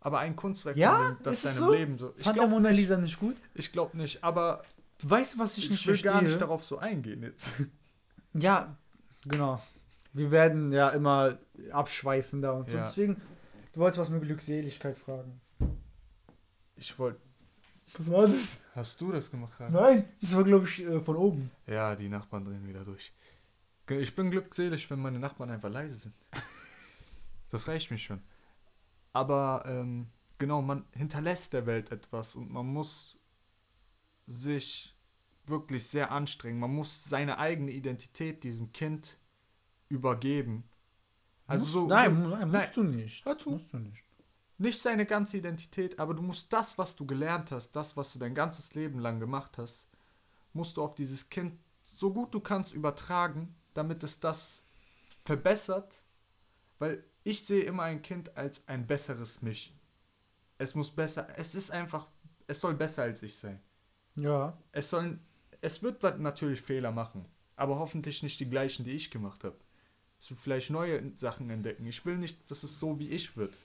Aber ein Kunstwerk, Ja? dem, das seinem so? Leben so. Ich Fand der glaube Mona nicht, Lisa nicht gut? ich glaub nicht, aber Du weißt, was ich, ich, nicht will verstehe? gar nicht darauf so eingehen jetzt. (laughs) Ja, genau. Wir werden ja immer abschweifender und so. Ja. Deswegen, du wolltest was mit Glückseligkeit fragen. Ich wollte. Was war das? Hast du das gemacht? Rafa? Nein, das war, glaube ich, äh, von oben. Ja, die Nachbarn drehen wieder durch. Ich bin glückselig, wenn meine Nachbarn einfach leise sind. Das reicht mir schon. Aber ähm, genau, man hinterlässt der Welt etwas und man muss sich wirklich sehr anstrengen. Man muss seine eigene Identität diesem Kind übergeben. Also Musst- so nein, mu- nein, musst nein. du nicht. Hör zu. Musst du nicht. nicht seine ganze Identität, aber du musst das, was du gelernt hast, das, was du dein ganzes Leben lang gemacht hast, musst du auf dieses Kind so gut du kannst übertragen, damit es das verbessert, weil ich sehe immer ein Kind als ein besseres mich. Es muss besser, es ist einfach, es soll besser als ich sein. Ja. Es sollen, es wird natürlich Fehler machen, aber hoffentlich nicht die gleichen, die ich gemacht habe. Es wird vielleicht neue Sachen entdecken. Ich will nicht, dass es so wie ich wird.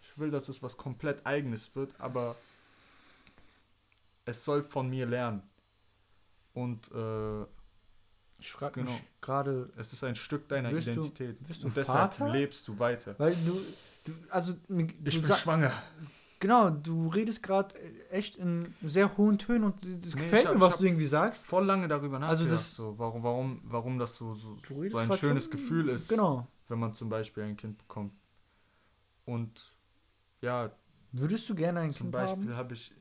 Ich will, dass es was komplett eigenes wird, aber es soll von mir lernen. Und äh, Ich frage Genau. mich gerade, es ist ein Stück deiner du- Identität. wirst du Und deshalb Vater? lebst du weiter. weil du, du also du Ich bin schwanger. genau, du redest gerade echt in sehr hohen Tönen und das Nee, gefällt hab- mir, was du irgendwie sagst. Voll lange darüber Also nachgedacht, das- so, warum, warum, warum das so, so, Du so ein schönes schon- Gefühl ist. Genau. wenn man zum Beispiel ein Kind bekommt. Und ja, Würdest du gerne ein zum Kind Beispiel haben? habe ich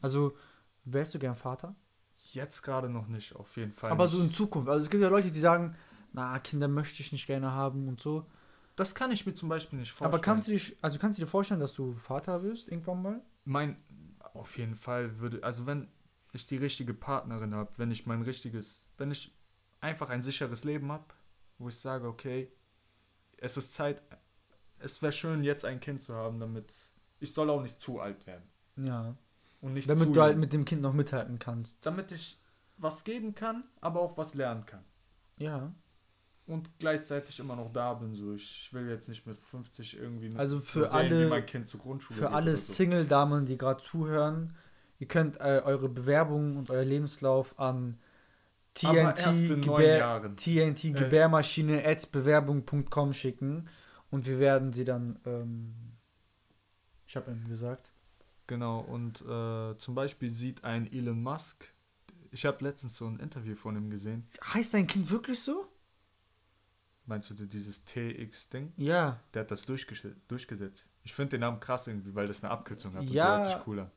Also wärst du gern Vater? Jetzt gerade noch nicht, auf jeden Fall. Aber nicht. so in Zukunft. Also es gibt ja Leute, die sagen, na, Kinder möchte ich nicht gerne haben und so. das kann ich mir zum Beispiel nicht vorstellen. Aber kannst du dich, also kannst du dir vorstellen, dass du Vater wirst irgendwann mal? mein, auf jeden Fall würde, also wenn ich die richtige Partnerin habe, wenn ich mein richtiges, wenn ich einfach ein sicheres Leben habe, wo ich sage, okay, es ist Zeit, es wäre schön, jetzt ein Kind zu haben, damit ich soll auch nicht zu alt werden. Ja. Und nicht Damit zu du halt mit dem Kind noch mithalten kannst. damit ich was geben kann, aber auch was lernen kann. Ja. und gleichzeitig immer noch da bin. So, ich will jetzt nicht mit 50 irgendwie Also für sehen, alle- mein Kind zur Grundschule Für alle so. Single-Damen, die gerade zuhören, ihr könnt äh, eure Bewerbung und euer Lebenslauf an TNT, Gebär. TNT Äh. Gebärmaschine at bewerbung.com schicken und wir werden sie dann, ähm, ich habe ihm gesagt, Genau, und äh, zum Beispiel sieht ein Elon Musk, ich habe letztens so ein Interview von ihm gesehen. heißt dein Kind wirklich so? Meinst du dieses TX-Ding? Ja. Der hat das durchges durchgesetzt. Ich finde den Namen krass irgendwie, weil das eine Abkürzung hat. und Ja. der hört sich cool an.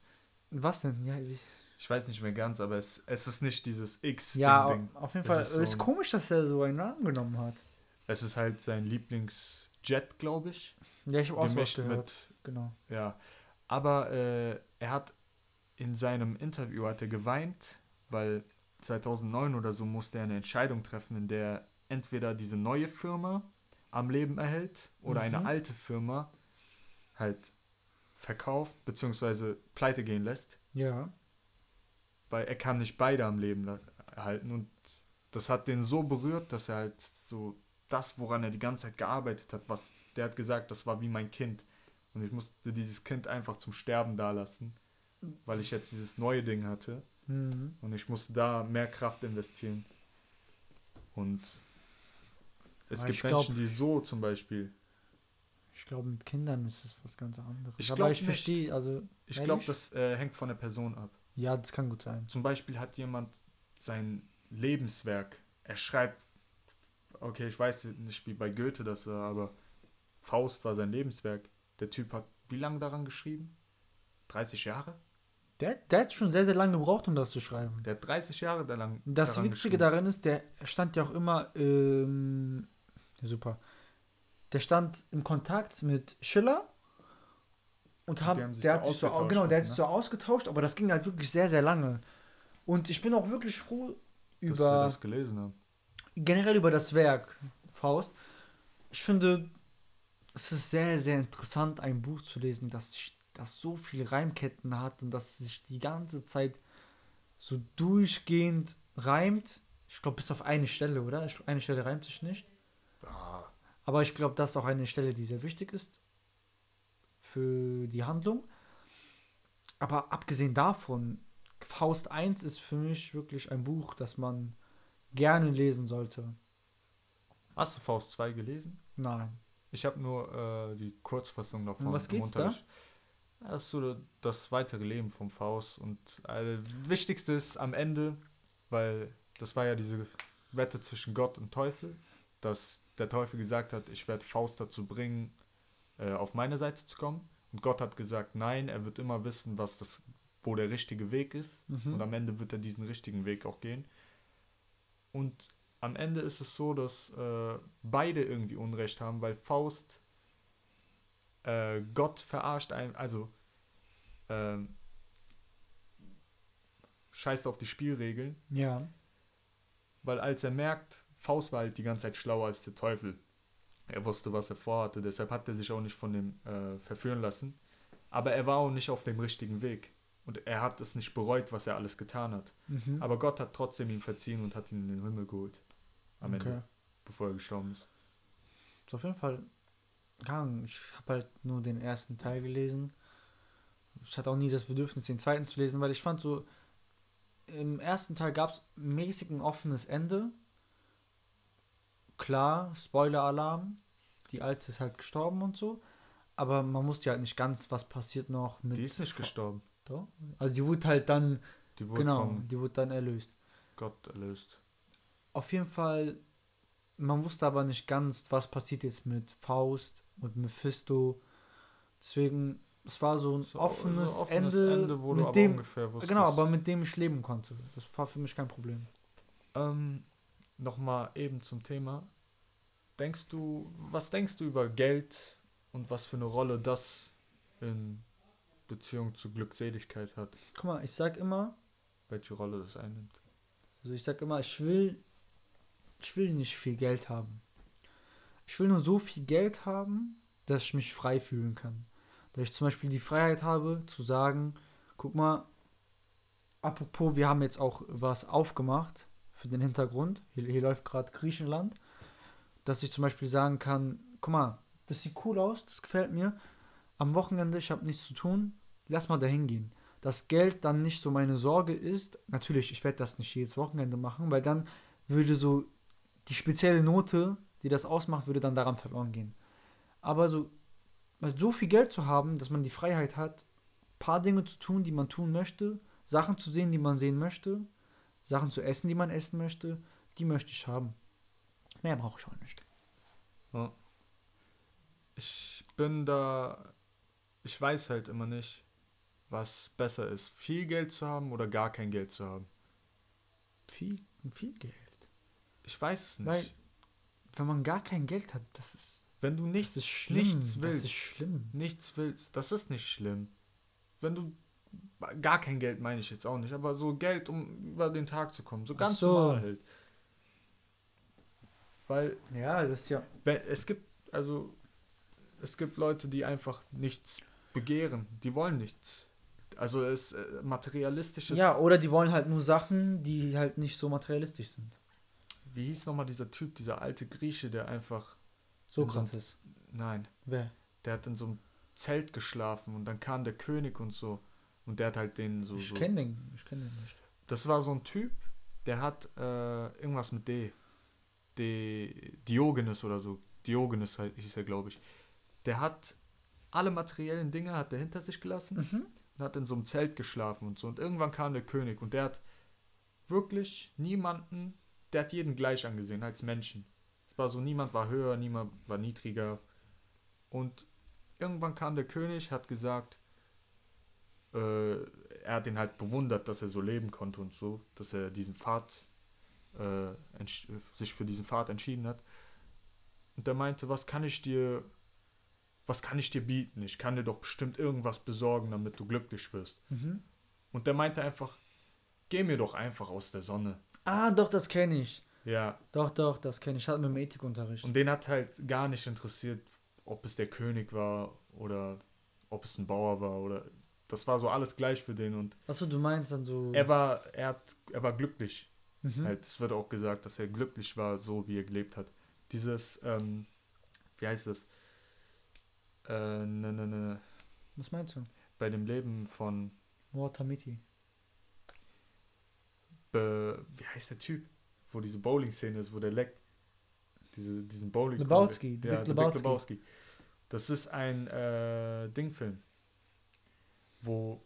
Was denn? Ja, ich, Ich weiß nicht mehr ganz, aber es, es ist nicht dieses X-Ding. ja Ding. auf jeden Es Fall. ist Es so ist ein- komisch, dass er so einen Namen genommen hat. Es ist halt sein Lieblingsjet, glaube ich. Ja, ich habe auch so gehört. mit Genau. Ja, aber äh, er hat in seinem Interview hat er geweint, weil 2009 oder so musste er eine Entscheidung treffen, in der er entweder diese neue Firma am Leben erhält oder eine Mhm. alte Firma halt verkauft bzw. pleite gehen lässt, Ja. weil er kann nicht beide am Leben erhalten und das hat den so berührt, dass er halt so das, woran er die ganze Zeit gearbeitet hat, was der hat gesagt, das war wie mein Kind und ich musste dieses Kind einfach zum Sterben dalassen, weil ich jetzt dieses neue Ding hatte Mhm. und ich musste da mehr Kraft investieren und es Aber gibt Menschen, die so zum Beispiel, Ich glaube, mit Kindern ist es was ganz anderes. Ich Aber glaub ich verstehe, also. ich glaube, das äh, hängt von der Person ab. Ja, das kann gut sein. Zum Beispiel hat jemand sein Lebenswerk, er schreibt okay, ich weiß nicht, wie bei Goethe das war, aber Faust war sein Lebenswerk. Der Typ hat wie lange daran geschrieben? 30 Jahre? Der, der hat schon sehr, sehr lange gebraucht, um das zu schreiben. Der hat 30 Jahre da lang. Das Witzige daran ist, der stand ja auch immer, ähm, super. Der stand im Kontakt mit Schiller und haben, die haben der so hat sich so, genau, der hat sich so ausgetauscht, aber das ging halt wirklich sehr, sehr lange. Und ich bin auch wirklich froh Dass wir über das gelesen haben. generell über das Werk Faust. Ich finde, es ist sehr, sehr interessant, ein Buch zu lesen, das, das so viele Reimketten hat und das sich die ganze Zeit so durchgehend reimt. Ich glaube, bis auf eine Stelle, oder? Eine Stelle reimt sich nicht. Ah, Aber ich glaube, das ist auch eine Stelle, die sehr wichtig ist für die Handlung. Aber abgesehen davon, Faust 1 ist für mich wirklich ein Buch, das man gerne lesen sollte. Hast du Faust 2 gelesen? Nein. Ich habe nur äh, die Kurzfassung davon. Um was geht's da? Das ist so das weitere Leben vom Faust. Und äh, Wichtigste ist am Ende, weil das war ja diese Wette zwischen Gott und Teufel, dass der Teufel gesagt hat, ich werde Faust dazu bringen, äh, auf meine Seite zu kommen. Und Gott hat gesagt, nein, er wird immer wissen, was das, wo der richtige Weg ist. Mhm. Und am Ende wird er diesen richtigen Weg auch gehen. Und am Ende ist es so, dass äh, beide irgendwie Unrecht haben, weil Faust äh, Gott verarscht ein, also ähm, scheißt auf die Spielregeln, Ja. weil als er merkt, Faust war halt die ganze Zeit schlauer als der Teufel. Er wusste, was er vorhatte, deshalb hat er sich auch nicht von dem äh, verführen lassen. Aber er war auch nicht auf dem richtigen Weg. Und er hat es nicht bereut, was er alles getan hat. Mhm. Aber Gott hat trotzdem ihm verziehen und hat ihn in den Himmel geholt. Am okay. Ende, bevor er gestorben ist. Ist auf jeden Fall. Ahnung, Ich habe halt nur den ersten Teil gelesen. Ich hatte auch nie das Bedürfnis, den zweiten zu lesen, weil ich fand so, im ersten Teil gab es mäßig ein offenes Ende. Klar, Spoiler-Alarm. Die Alte ist halt gestorben und so. Aber man wusste halt nicht ganz, was passiert noch mit. Die ist nicht gestorben. Doch. Also die wurde halt dann, Die wurde genau, die wurde dann erlöst. Gott erlöst. Auf jeden Fall, man wusste aber nicht ganz, was passiert jetzt mit Faust und Mephisto. Deswegen, es war so ein So, offenes, so offenes Ende, wo du mit aber dem, ungefähr wusstest. genau, aber mit dem ich leben konnte. Das war für mich kein Problem. Ähm, Nochmal eben zum Thema. Denkst du, was denkst du über Geld und was für eine Rolle das in Beziehung zu Glückseligkeit hat? Guck mal, ich sag immer, Welche Rolle das einnimmt? also ich sag immer, ich will, ich will nicht viel Geld haben. Ich will nur so viel Geld haben, dass ich mich frei fühlen kann. Dass ich zum Beispiel die Freiheit habe zu sagen, guck mal, apropos, wir haben jetzt auch was aufgemacht für den Hintergrund. Hier, hier läuft gerade Griechenland. Dass ich zum Beispiel sagen kann, guck mal, das sieht cool aus, das gefällt mir. Am Wochenende, ich habe nichts zu tun, lass mal dahin gehen. Dass Geld dann nicht so meine Sorge ist. Natürlich, ich werde das nicht jedes Wochenende machen, weil dann würde so die spezielle Note, die das ausmacht, würde dann daran verloren gehen. Aber so, so viel Geld zu haben, dass man die Freiheit hat, paar Dinge zu tun, die man tun möchte, Sachen zu sehen, die man sehen möchte, Sachen zu essen, die man essen möchte, die möchte ich haben. Mehr brauche ich auch nicht. Ich bin da, ich weiß halt immer nicht, was besser ist, viel Geld zu haben oder gar kein Geld zu haben. Viel, viel Geld. Ich weiß es nicht. Weil, wenn man gar kein Geld hat, das ist, Wenn du das nichts, ist schlimm. nichts das willst, ist schlimm. nichts willst, das ist nicht schlimm. Wenn du gar kein Geld meine ich jetzt auch nicht, aber so Geld, um über den Tag zu kommen, so Ach ganz so. normal halt. Weil Ja, das ist ja. wenn- es gibt, also es gibt Leute, die einfach nichts begehren, die wollen nichts. Also es äh, materialistisches. Ja, oder die wollen halt nur Sachen, die halt nicht so materialistisch sind. Wie hieß nochmal dieser Typ, dieser alte Grieche, der einfach. Sokrates. Nein, Wer? der hat in so einem Zelt geschlafen und dann kam der König und so. Und der hat halt den so. Ich so kenne den, ich kenne den nicht. Das war so ein Typ, der hat äh, irgendwas mit D. D. Diogenes oder so. Diogenes hieß er, glaube ich. Der hat alle materiellen Dinge hat er hinter sich gelassen Mhm. und hat in so einem Zelt geschlafen und so. Und irgendwann kam der König und der hat wirklich niemanden, der hat jeden gleich angesehen als Menschen. war so, niemand war höher, niemand war niedriger. Und irgendwann kam der König, hat gesagt, äh, er hat ihn halt bewundert, dass er so leben konnte und so, dass er diesen Pfad, äh, sich für diesen Pfad entschieden hat. Und er meinte, was kann ich dir, was kann ich dir bieten? Ich kann dir doch bestimmt irgendwas besorgen, damit du glücklich wirst. Mhm. Und der meinte einfach, geh mir doch einfach aus der Sonne. Ah, doch, das kenne ich. Ja. Doch, doch, das kenne ich. Ich hatte mit dem Ethikunterricht. Und den hat halt gar nicht interessiert, ob es der König war oder ob es ein Bauer war oder das war so alles gleich für den und Achso, du meinst dann so. er war er hat er war glücklich. Mhm. Halt, es wird auch gesagt, dass er glücklich war, so wie er gelebt hat. Dieses ähm, wie heißt das? Äh, ne, ne, ne, Was meinst du? bei dem Leben von Mitty. Be, wie heißt der Typ, wo diese Bowling-Szene ist, wo der leckt. Diese, diesen Bowling. Lebowski, Der, Big der Lebowski. Big Lebowski. Das ist ein äh, Dingfilm. Wo.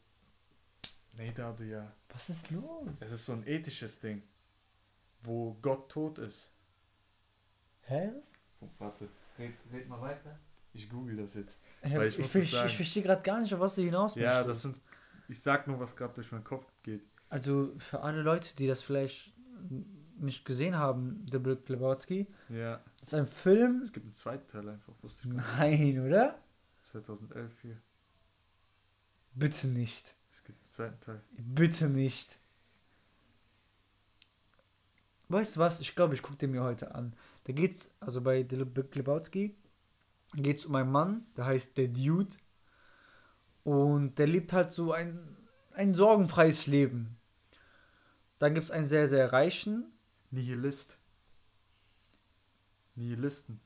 Nee, da hatte ja. Was ist los? Es ist so ein ethisches Ding. Wo Gott tot ist. Hä? Was? Warte, red, red mal weiter. Ich google das jetzt. Hä, Weil ich ich, ich, ich, verstehe gerade gar nicht, auf was du hinaus Ja, möchtest. das sind. Ich sag nur, was gerade durch meinen Kopf geht. Also für alle Leute, die das vielleicht nicht gesehen haben, The Big Lebowski, Ja. das ist ein Film. Es gibt einen zweiten Teil einfach, wusste ich gar nicht. Nein, oder? 2011 hier. Bitte nicht. Es gibt einen zweiten Teil. Bitte nicht. Weißt du was? Ich glaube, ich gucke den mir heute an. Da geht's, also bei The Big Lebowski, geht's um einen Mann, der heißt der Dude. Und der lebt halt so ein, ein sorgenfreies Leben. Dann gibt es einen sehr, sehr reichen. Nihilist. Nihilisten.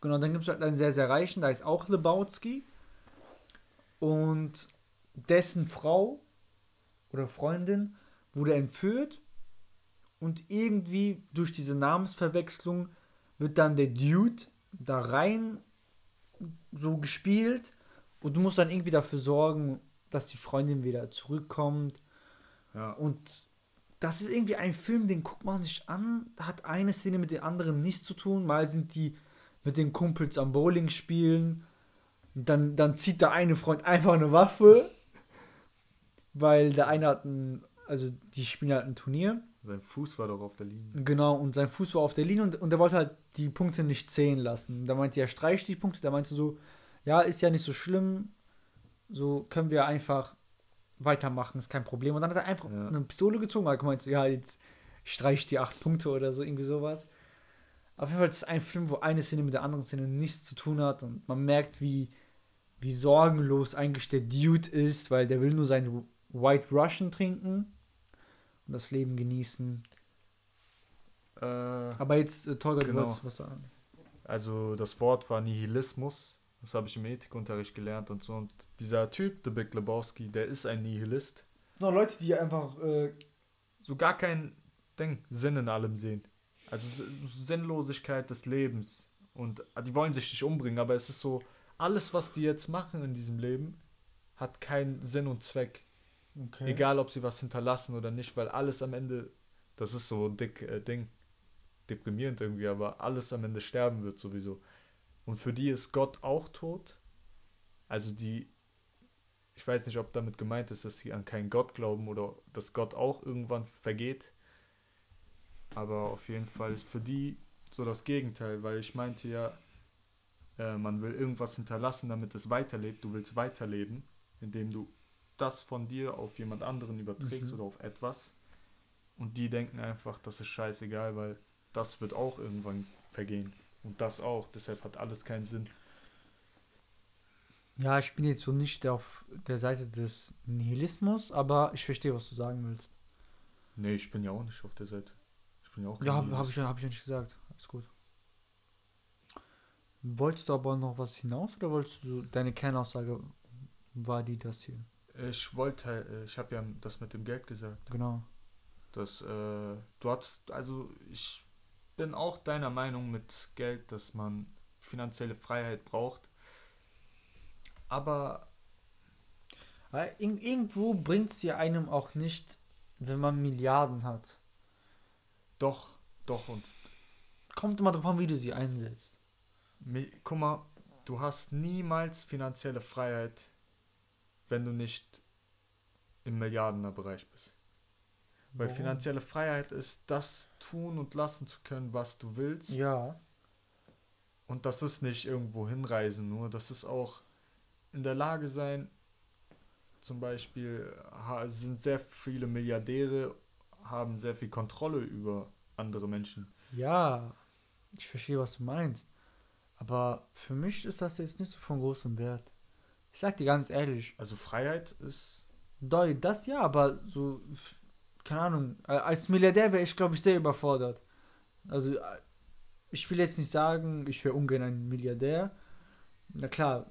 Genau, dann gibt es halt einen sehr, sehr reichen, da ist auch Lebowski. Und dessen Frau oder Freundin wurde entführt. Und irgendwie durch diese Namensverwechslung wird dann der Dude da rein so gespielt. Und du musst dann irgendwie dafür sorgen, dass die Freundin wieder zurückkommt. Ja. Und das ist irgendwie ein Film, den guckt man sich an. Da hat eine Szene mit den anderen nichts zu tun. Mal sind die mit den Kumpels am Bowling spielen. Dann, dann zieht der eine Freund einfach eine Waffe. Weil der eine hat ein, also die spielen halt ein Turnier. Sein Fuß war doch auf der Linie. Genau, und sein Fuß war auf der Linie und, und er wollte halt die Punkte nicht zählen lassen. Da meinte er, streich die Punkte. Der meinte so, ja, ist ja nicht so schlimm. So können wir einfach weitermachen, ist kein Problem. Und dann hat er einfach Ja. eine Pistole gezogen, hat gemeint, so, ja, jetzt streich ich die acht Punkte oder so, irgendwie sowas. Auf jeden Fall ist es ein Film, wo eine Szene mit der anderen Szene nichts zu tun hat und man merkt, wie, wie sorgenlos eigentlich der Dude ist, weil der will nur seinen White Russian trinken und das Leben genießen. Äh, Aber jetzt, äh, Tolga, du Genau. wolltest was sagen. also das Wort war Nihilismus. Das habe ich im Ethikunterricht gelernt und so. Und dieser Typ, der Big Lebowski, der ist ein Nihilist. Noch Leute, die einfach, äh, So gar kein Ding, Sinn in allem sehen. Also Sinnlosigkeit des Lebens. Und äh, die wollen sich nicht umbringen, aber es ist so, alles, was die jetzt machen in diesem Leben, hat keinen Sinn und Zweck. okay. Egal, ob sie was hinterlassen oder nicht, weil alles am Ende, das ist so ein dick äh, Ding, deprimierend irgendwie, aber alles am Ende sterben wird sowieso. Und für die ist Gott auch tot. Also die, ich weiß nicht, ob damit gemeint ist, dass sie an keinen Gott glauben oder dass Gott auch irgendwann vergeht. Aber auf jeden Fall ist für die so das Gegenteil, weil ich meinte ja, äh, man will irgendwas hinterlassen, damit es weiterlebt. Du willst weiterleben, indem du das von dir auf jemand anderen überträgst Mhm. oder auf etwas. Und die denken einfach, das ist scheißegal, weil das wird auch irgendwann vergehen. Und das auch. Deshalb hat alles keinen Sinn. Ja, ich bin jetzt so nicht auf der Seite des Nihilismus, aber ich verstehe, was du sagen willst. Nee, ich bin ja auch nicht auf der Seite. Ich bin ja auch Ja, habe hab ich, ja- hab ich ja nicht gesagt. Alles gut. Wolltest du aber noch was hinaus oder wolltest du deine Kernaussage war die das hier? Ich wollte, äh, ich habe ja das mit dem Geld gesagt. Genau. dass äh, du hast, also ich bin auch deiner Meinung mit Geld, dass man finanzielle Freiheit braucht. Aber Aber ir irgendwo bringt es ja einem auch nicht, wenn man Milliarden hat. doch, doch und kommt immer drauf an, wie du sie einsetzt. Guck mal, du hast niemals finanzielle Freiheit, wenn du nicht im Milliardenerbereich bist. Weil Warum? finanzielle Freiheit ist, das tun und lassen zu können, was du willst. Ja. Und das ist nicht irgendwo hinreisen nur, das ist auch in der Lage sein, zum Beispiel sind sehr viele Milliardäre, haben sehr viel Kontrolle über andere Menschen. Ja. Ich verstehe, was du meinst. Aber für mich ist das jetzt nicht so von großem Wert. Ich sag dir ganz ehrlich, Also Freiheit ist, Doi, das ja, aber so, keine Ahnung, äh, als Milliardär wäre ich, glaube ich, sehr überfordert. Also, äh, ich will jetzt nicht sagen, ich wäre ungern ein Milliardär. Na klar,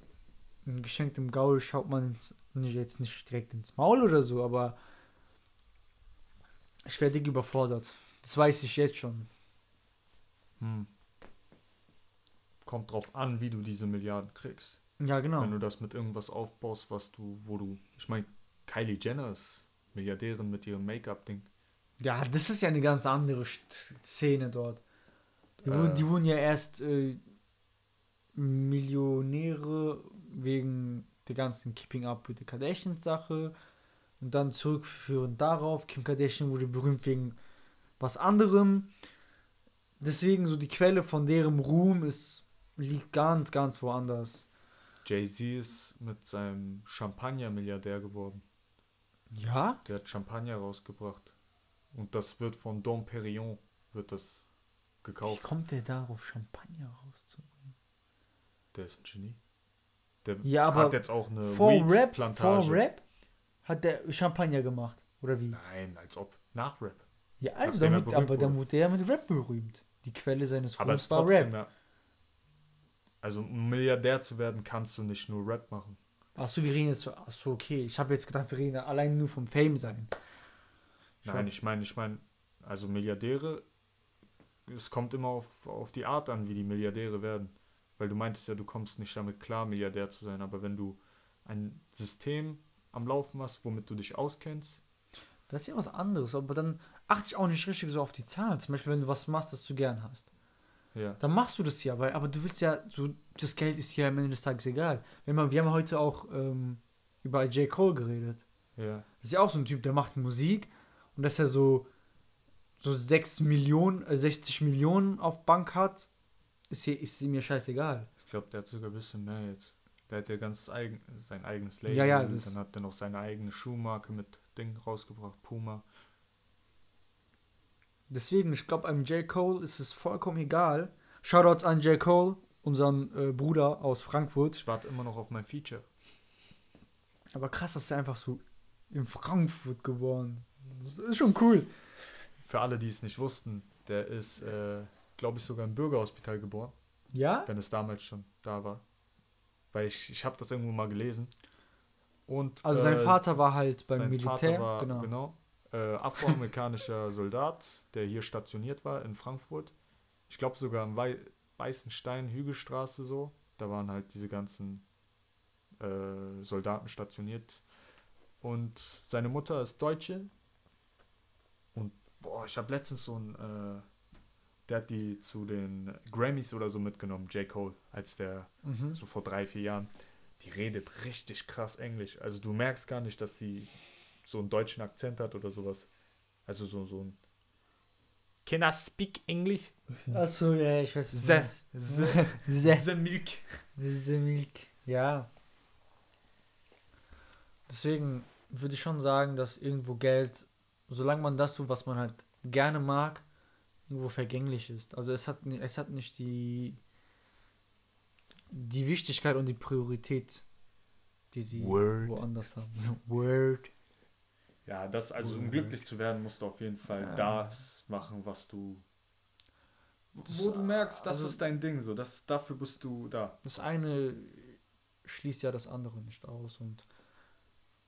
ein geschenktem Gaul schaut man ins, nicht, jetzt nicht direkt ins Maul oder so, aber ich wäre dick überfordert. Das weiß ich jetzt schon. hm, kommt drauf an, wie du diese Milliarden kriegst. Ja, genau. Wenn du das mit irgendwas aufbaust, was du, wo du, ich meine, Kylie Jenner ist Milliardärin mit ihrem Make-up-Ding. Ja, das ist ja eine ganz andere Szene dort. Die, wurden, Äh. die wurden ja erst äh, Millionäre wegen der ganzen Keeping Up with the Kardashians Sache und dann zurückführend darauf. Kim Kardashian wurde berühmt wegen was anderem. Deswegen so die Quelle von deren Ruhm ist liegt ganz, ganz woanders. Jay-Z ist mit seinem Champagner Milliardär geworden. Ja? Der hat Champagner rausgebracht. Und das wird von Dom Perignon, wird das Wie gekauft. kommt der darauf, Champagner rauszubringen? Der ist ein Genie. Der Ja, hat jetzt auch eine Vor Rap, vor. Rap hat der Champagner gemacht. Oder wie? Nein, als ob. Nach Rap. Ja, also damit, aber dann wurde. wurde er mit Rap berühmt. Die Quelle seines Ruhms war Rap. ja. Also, um Milliardär zu werden, kannst du nicht nur Rap machen. Achso, wir reden jetzt so, achso, okay. Ich habe jetzt gedacht, wir reden allein nur vom Fame sein. Ich Nein, ich meine, ich meine, also Milliardäre, es kommt immer auf, auf die Art an, wie die Milliardäre werden. Weil du meintest ja, du kommst nicht damit klar, Milliardär zu sein. Aber wenn du ein System am Laufen hast, womit du dich auskennst, Das ist ja was anderes, aber dann achte ich auch nicht richtig so auf die Zahlen. Zum Beispiel, wenn du was machst, das du gern hast. Ja. Dann machst du das ja, weil, aber du willst ja, so, das Geld ist ja am Ende des Tages egal. Wenn man, wir haben heute auch ähm, über J. Cole geredet. Ja, Das ist ja auch so ein Typ, der macht Musik und dass er so, so 6 Millionen, äh, 60 Millionen auf Bank hat, ist, hier, ist mir scheißegal. ich glaube, der hat sogar ein bisschen mehr jetzt. Der hat ja ganz eigen, sein eigenes Label. Ja, ja, dann hat er noch seine eigene Schuhmarke mit Ding rausgebracht, Puma. Deswegen, ich glaube, einem J. Cole ist es vollkommen egal. Shoutouts an J. Cole, unseren äh, Bruder aus Frankfurt. Ich warte immer noch auf mein Feature. Aber krass, dass er einfach so in Frankfurt geboren. Das ist schon cool. Für alle, die es nicht wussten, der ist, äh, glaube ich, sogar im Bürgerhospital geboren. Ja? wenn es damals schon da war. Weil ich, ich habe das irgendwo mal gelesen. Und, Also sein äh, Vater war halt beim sein Militär, Vater war, genau. genau äh, afroamerikanischer (laughs) Soldat, der hier stationiert war in Frankfurt. Ich glaube sogar am Wei Weißen Stein, Hügelstraße so. Da waren halt diese ganzen äh, Soldaten stationiert. Und seine Mutter ist Deutsche. Und boah, ich habe letztens so ein, äh, der hat die zu den Grammys oder so mitgenommen, J. Cole, als der Mhm. so vor drei, vier Jahren. Die redet richtig krass Englisch. Also du merkst gar nicht, dass sie so einen deutschen Akzent hat oder sowas. Also so, so ein Can I speak English? Achso, ja, ich weiß The, The, the, (laughs) the, the milk. the Milk. Ja. Deswegen würde ich schon sagen, dass irgendwo Geld, solange man das tut, was man halt gerne mag, irgendwo vergänglich ist. Also es hat, es hat nicht die, die Wichtigkeit und die Priorität, die sie Word. woanders haben. Word. Ja, das, also um glücklich zu werden, musst du auf jeden Fall Ja. das machen, was du. Das- Wo du merkst, das also- ist dein Ding, so. Das, dafür bist du da. Das eine schließt ja das andere nicht aus und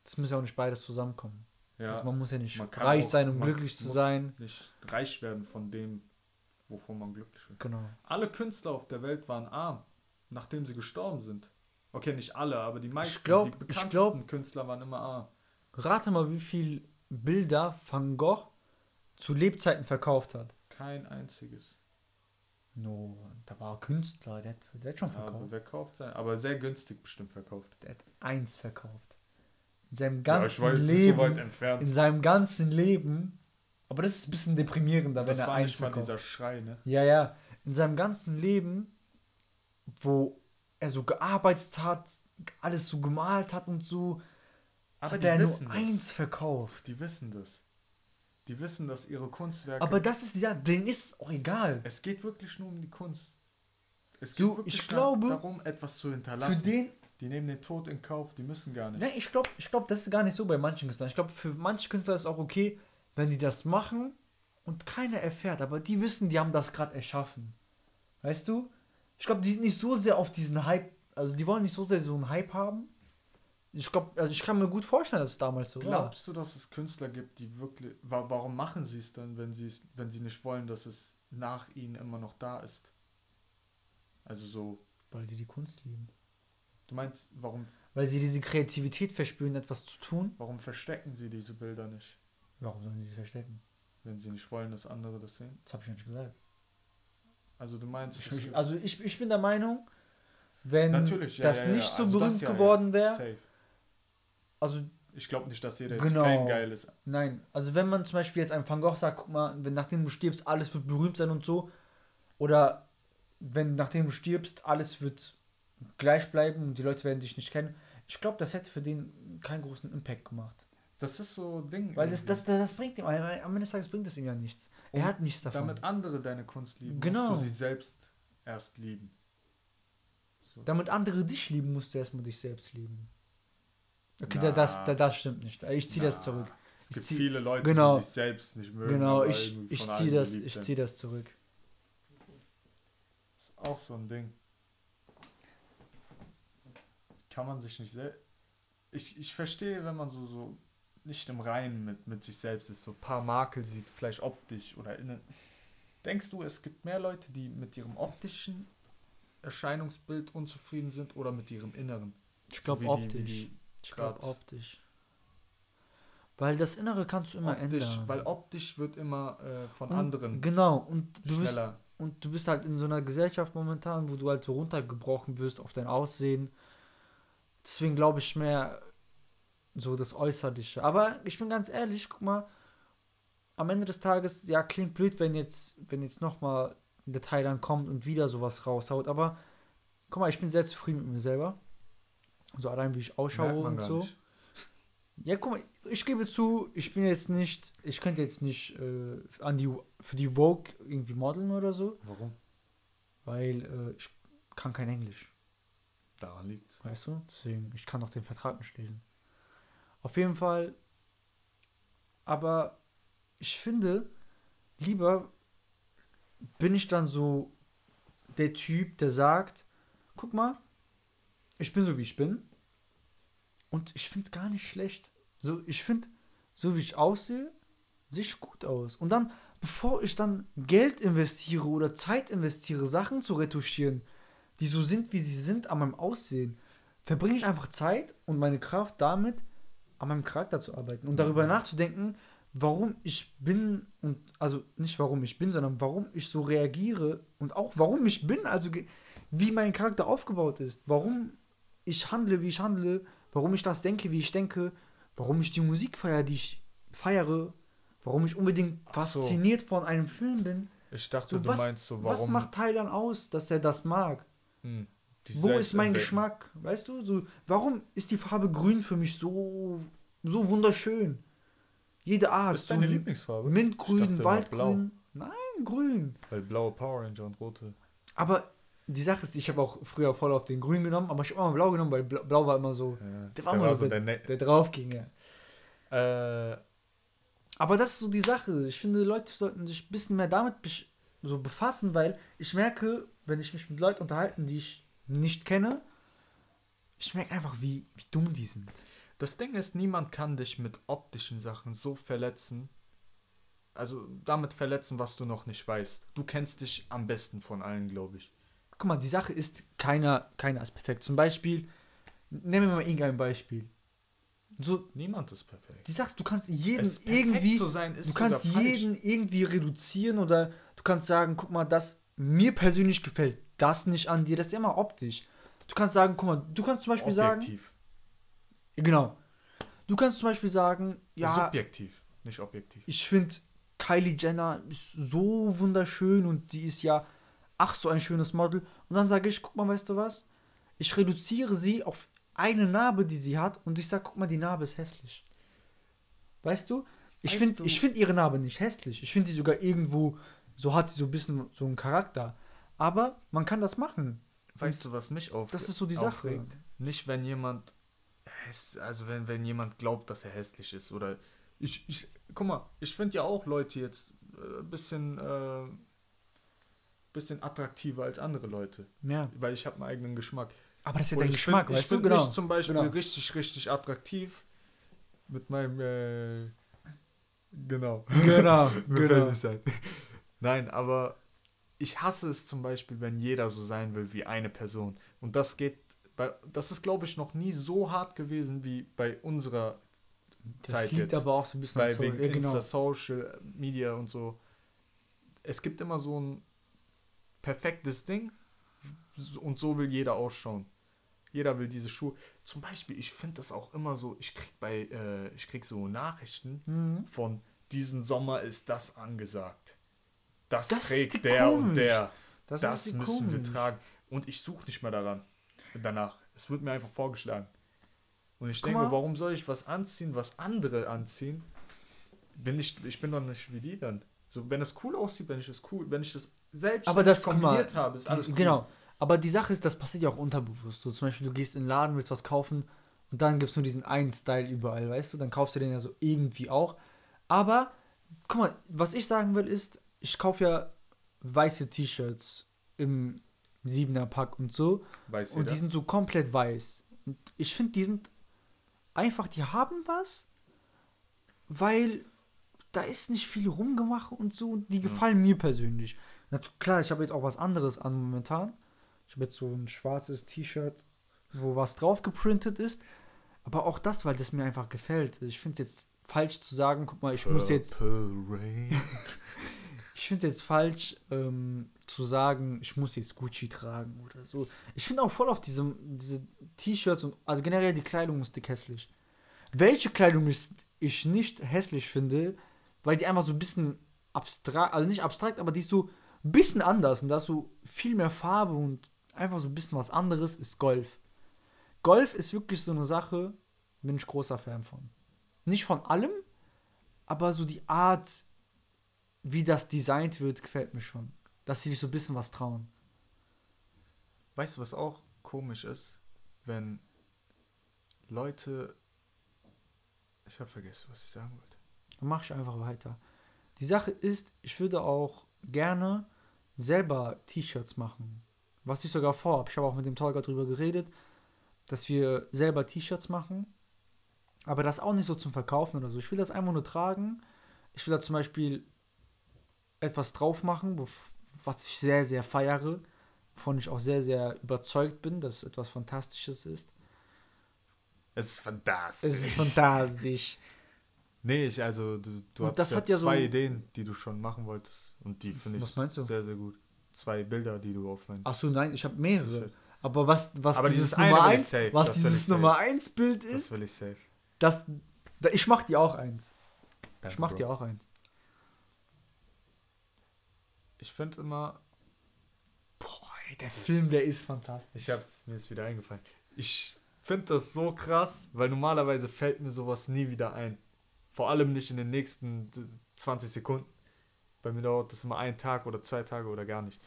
es muss ja auch nicht beides zusammenkommen. Ja. Also man muss ja nicht reich auch- sein, um glücklich zu muss sein. Nicht reich werden von dem, wovon man glücklich wird. Genau. Alle Künstler auf der Welt waren arm, nachdem sie gestorben sind. Okay, nicht alle, aber die meisten, glaub- die ich bekanntesten glaub- Künstler waren immer arm. Rate mal, wie viel Bilder Van Gogh zu Lebzeiten verkauft hat. Kein einziges. No, da war Künstler, der hat, der hat schon Ja, verkauft. wer kauft sein? Aber sehr günstig bestimmt verkauft. Der hat eins verkauft. In seinem Ja, ganzen ich war jetzt nicht Leben. so weit entfernt. in seinem ganzen Leben. Aber das ist ein bisschen deprimierender, wenn das er war eins nicht mal verkauft. dieser Schrei, ne? Ja, ja. In seinem ganzen Leben, wo er so gearbeitet hat, alles so gemalt hat und so, Aber hat die er nur wissen eins das. verkauft. Die wissen das. Die wissen, dass ihre Kunstwerke. Aber das ist ja, denen ist es auch egal. es geht wirklich nur um die Kunst. Es Du, geht wirklich ich glaube, darum, etwas zu Für hinterlassen. den, die nehmen den Tod in Kauf, die müssen gar nicht. ne, ich glaube, ich glaub, das ist gar nicht so bei manchen Künstlern. Ich glaube, für manche Künstler ist es auch okay, wenn die das machen und keiner erfährt. Aber die wissen, die haben das gerade erschaffen. Weißt du? Ich glaube, die sind nicht so sehr auf diesen Hype, also die wollen nicht so sehr so einen Hype haben. Ich glaube, also ich kann mir gut vorstellen, dass es damals so war. Glaubst du, dass es Künstler gibt, die wirklich. Wa warum machen sie es dann, wenn sie es, wenn sie nicht wollen, dass es nach ihnen immer noch da ist? Also so. Weil die die Kunst lieben. Du meinst, warum, Weil sie diese Kreativität verspüren, etwas zu tun. warum verstecken sie diese Bilder nicht? Warum sollen sie sie verstecken? Wenn sie nicht wollen, dass andere das sehen? Das habe ich ja nicht gesagt. Also du meinst. Ich, ich, also ich, ich bin der Meinung, wenn ja, das ja, ja, nicht so also berühmt ja, ja. geworden wäre. Also Ich glaube nicht, dass jeder jetzt Genau. Fan geil ist. Nein, also wenn man zum Beispiel jetzt einem Van Gogh sagt, guck mal, wenn nachdem du stirbst, alles wird berühmt sein und so, oder wenn nachdem du stirbst, alles wird gleich bleiben und die Leute werden dich nicht kennen, ich glaube, das hätte für den keinen großen Impact gemacht. Das ist so ein Ding. Weil das, das, das, das bringt ihm, am Ende des Tages bringt es ihm ja nichts. Er Und hat nichts davon. Damit andere deine Kunst lieben, Genau. musst du sie selbst erst lieben. So. Damit andere dich lieben, musst du erstmal dich selbst lieben. Okay, da, das, da, das stimmt nicht. Ich ziehe das zurück. Es Ich gibt zieh- viele Leute, genau. die sich selbst nicht mögen. Genau, ich, ich ziehe das, ich zieh das zurück. ist auch so ein Ding. Kann man sich nicht selbst. Ich, ich verstehe, wenn man so, so nicht im Reinen mit, mit sich selbst ist, so ein paar Makel sieht, vielleicht optisch oder innen. Denkst du, es gibt mehr Leute, die mit ihrem optischen Erscheinungsbild unzufrieden sind oder mit ihrem Inneren? Ich glaube die- optisch. wie die ich glaube optisch. Weil das Innere kannst du immer optisch, ändern. weil optisch wird immer äh, von Und- anderen Genau, und du, bist, schneller. und du bist halt in so einer Gesellschaft momentan, wo du halt so runtergebrochen wirst auf dein Aussehen. Deswegen glaube ich mehr so das Äußerliche. Aber ich bin ganz ehrlich, guck mal, am Ende des Tages, ja, klingt blöd, wenn jetzt, wenn jetzt nochmal ein Detail dann kommt und wieder sowas raushaut. Aber guck mal, ich bin sehr zufrieden mit mir selber. So allein wie ich ausschaue und so. nicht. Ja, guck mal, ich gebe zu, ich bin jetzt nicht, ich könnte jetzt nicht äh, an die, für die Vogue irgendwie modeln oder so, Warum? weil äh, ich kann kein Englisch, Daran liegt's. weißt du? Deswegen, ich kann auch den Vertrag nicht lesen. Auf jeden Fall, aber ich finde, lieber bin ich dann so der Typ, der sagt, guck mal, ich bin so wie ich bin und ich finde es gar nicht schlecht. So, ich finde, so wie ich aussehe, sehe ich gut aus. Und dann, bevor ich dann Geld investiere oder Zeit investiere, Sachen zu retuschieren, die so sind, wie sie sind, an meinem Aussehen, verbringe ich einfach Zeit und meine Kraft damit, an meinem Charakter zu arbeiten und darüber Mhm. nachzudenken, warum ich bin und also nicht warum ich bin, sondern warum ich so reagiere und auch warum ich bin, also wie mein Charakter aufgebaut ist, warum ich handle, wie ich handle, warum ich das denke, wie ich denke, warum ich die Musik feiere, die ich feiere, warum ich unbedingt so. fasziniert von einem Film bin. Ich dachte, So, du was, meinst so, was warum. macht Thailand aus, dass er das mag? Hm, Wo ist mein. Geschmack? Weißt du, so, warum ist die Farbe grün für mich so, so wunderschön? Jede Art. Was ist deine so Lieblingsfarbe? Mintgrün, Waldgrün. Nein, grün. Weil blaue Power Ranger und rote. Aber die Sache ist, ich habe auch früher voll auf den grün genommen, aber ich habe immer blau genommen, weil blau, war immer so, Ja, Der war immer so der Ne- der drauf ging. Ja. äh, Aber das ist so die Sache. Ich finde, Leute sollten sich ein bisschen mehr damit so befassen, weil ich merke, wenn ich mich mit Leuten unterhalten, die ich nicht kenne, ich merke einfach, wie, wie dumm die sind. Das Ding ist, niemand kann dich mit optischen Sachen so verletzen. Also damit verletzen, was du noch nicht weißt. Du kennst dich am besten von allen, glaube ich. Guck mal, die Sache ist, keiner, keiner ist perfekt. Zum Beispiel, nehmen wir mal irgendein Beispiel. So, Niemand ist perfekt. die Sache, du kannst jeden irgendwie, du kannst falsch. jeden irgendwie reduzieren oder du kannst sagen, guck mal, das mir persönlich gefällt das nicht an dir, das ist immer optisch. Du kannst sagen, guck mal, du kannst zum Beispiel sagen, Objektiv. genau. Du kannst zum Beispiel sagen, ja, Subjektiv, nicht objektiv. ich finde Kylie Jenner ist so wunderschön und die ist ja ach so ein schönes Model. Und dann sage ich, guck mal, weißt du was? Ich reduziere sie auf eine Narbe, die sie hat und ich sage, guck mal, die Narbe ist hässlich. Weißt du? Ich finde find ihre Narbe nicht hässlich. Ich finde die sogar irgendwo, so hat die so ein bisschen so einen Charakter. Aber man kann das machen. Weißt du, was mich auf Das ist so die Sache. aufregt? Nicht, wenn jemand also wenn, wenn jemand glaubt, dass er hässlich ist oder ich, ich guck mal, ich finde ja auch Leute jetzt ein äh, bisschen äh, bisschen attraktiver als andere Leute, Ja. weil ich habe meinen eigenen Geschmack. Aber das ist ja dein ich Geschmack, find, ich weißt du? finde Genau. mich zum Beispiel genau. richtig, richtig attraktiv mit meinem äh, genau. Genau, (laughs) genau. Nein, aber ich hasse es zum Beispiel, wenn jeder so sein will wie eine Person. Und das geht, bei, das ist, glaube ich, noch nie so hart gewesen wie bei unserer Das Zeit liegt jetzt. aber auch so ein bisschen Soul- wegen genau. Insta, Social Media und so. Es gibt immer so ein perfektes Ding und so will jeder ausschauen. Jeder will diese Schuhe. Zum Beispiel, ich finde das auch immer so, ich krieg bei, äh, ich krieg so Nachrichten Mhm. von diesen Sommer ist das angesagt. Das, Das trägt der und komisch. der. Das, Das, ist müssen wir komisch. tragen. Und ich suche nicht mehr daran. Danach. Es wird mir einfach vorgeschlagen. Und ich Guck denke, mal. warum soll ich was anziehen, was andere anziehen? Bin ich, ich bin doch nicht wie die dann. So, wenn es cool aussieht, wenn ich es cool, wenn ich das selbst Aber das, guck mal, kombiniert habe, ist alles cool. Genau. Aber die Sache ist, das passiert ja auch unterbewusst. So, zum Beispiel, du gehst in den Laden, willst was kaufen und dann gibt es nur diesen einen Style überall, weißt du? Dann kaufst du den ja so irgendwie auch. Aber, guck mal, was ich sagen will ist, ich kaufe ja weiße T-Shirts im 7er Pack und so. Weiß Und jeder. die sind so komplett weiß. Und ich finde, die sind einfach, die haben was, weil da ist nicht viel rumgemacht und so. und Die gefallen mir persönlich. Na, klar, ich habe jetzt auch was anderes an momentan. Ich habe jetzt so ein schwarzes T-Shirt, wo was drauf geprintet ist. Aber auch das, weil das mir einfach gefällt. Ich finde es jetzt falsch zu sagen, guck mal, ich muss jetzt Purple (laughs) ich finde es jetzt falsch ähm, zu sagen, ich muss jetzt Gucci tragen oder so. Ich finde auch voll auf diesem, diese T-Shirts und also generell die Kleidung ist dick hässlich. Welche Kleidung ist ich nicht hässlich finde, weil die einfach so ein bisschen abstrakt, also nicht abstrakt, aber die ist so bisschen anders und da ist so viel mehr Farbe und einfach so ein bisschen was anderes, ist Golf. Golf ist wirklich so eine Sache, bin ich großer Fan von. Nicht von allem, aber so die Art, wie das designt wird, gefällt mir schon. Dass sie sich so ein bisschen was trauen. Weißt du, was auch komisch ist? Wenn Leute. Ich habe vergessen, was ich sagen wollte. Dann mach ich einfach weiter. Die Sache ist, ich würde auch gerne selber T-Shirts machen. Was ich sogar vorhabe. Ich habe auch mit dem Tolga drüber geredet, dass wir selber T-Shirts machen. Aber das auch nicht so zum Verkaufen oder so. Ich will das einfach nur tragen. Ich will da zum Beispiel etwas drauf machen, was ich sehr, sehr feiere. Wovon ich auch sehr, sehr überzeugt bin, dass etwas Fantastisches ist. Es ist fantastisch. Es ist fantastisch. Nee, ich, also du, du Und das ja hat ja zwei so- Ideen, die du schon machen wolltest. Und die finde ich sehr, sehr gut. Zwei Bilder, die du auf mein Achso, nein, ich habe mehrere. Aber was, was Aber dieses Nummer will ich 1, safe, was das will ich dieses safe. Nummer 1 Bild Das ist, will ich safe. das, da, ich mach dir auch eins. Ich Danke, mach Bro. dir auch eins. Ich finde immer, Boah, ey, der Film, der ist fantastisch. ich hab's, mir ist wieder eingefallen. Ich finde das so krass, weil normalerweise fällt mir sowas nie wieder ein. Vor allem nicht in den nächsten d- 20 Sekunden. Bei mir dauert das immer einen Tag oder zwei Tage oder gar nicht.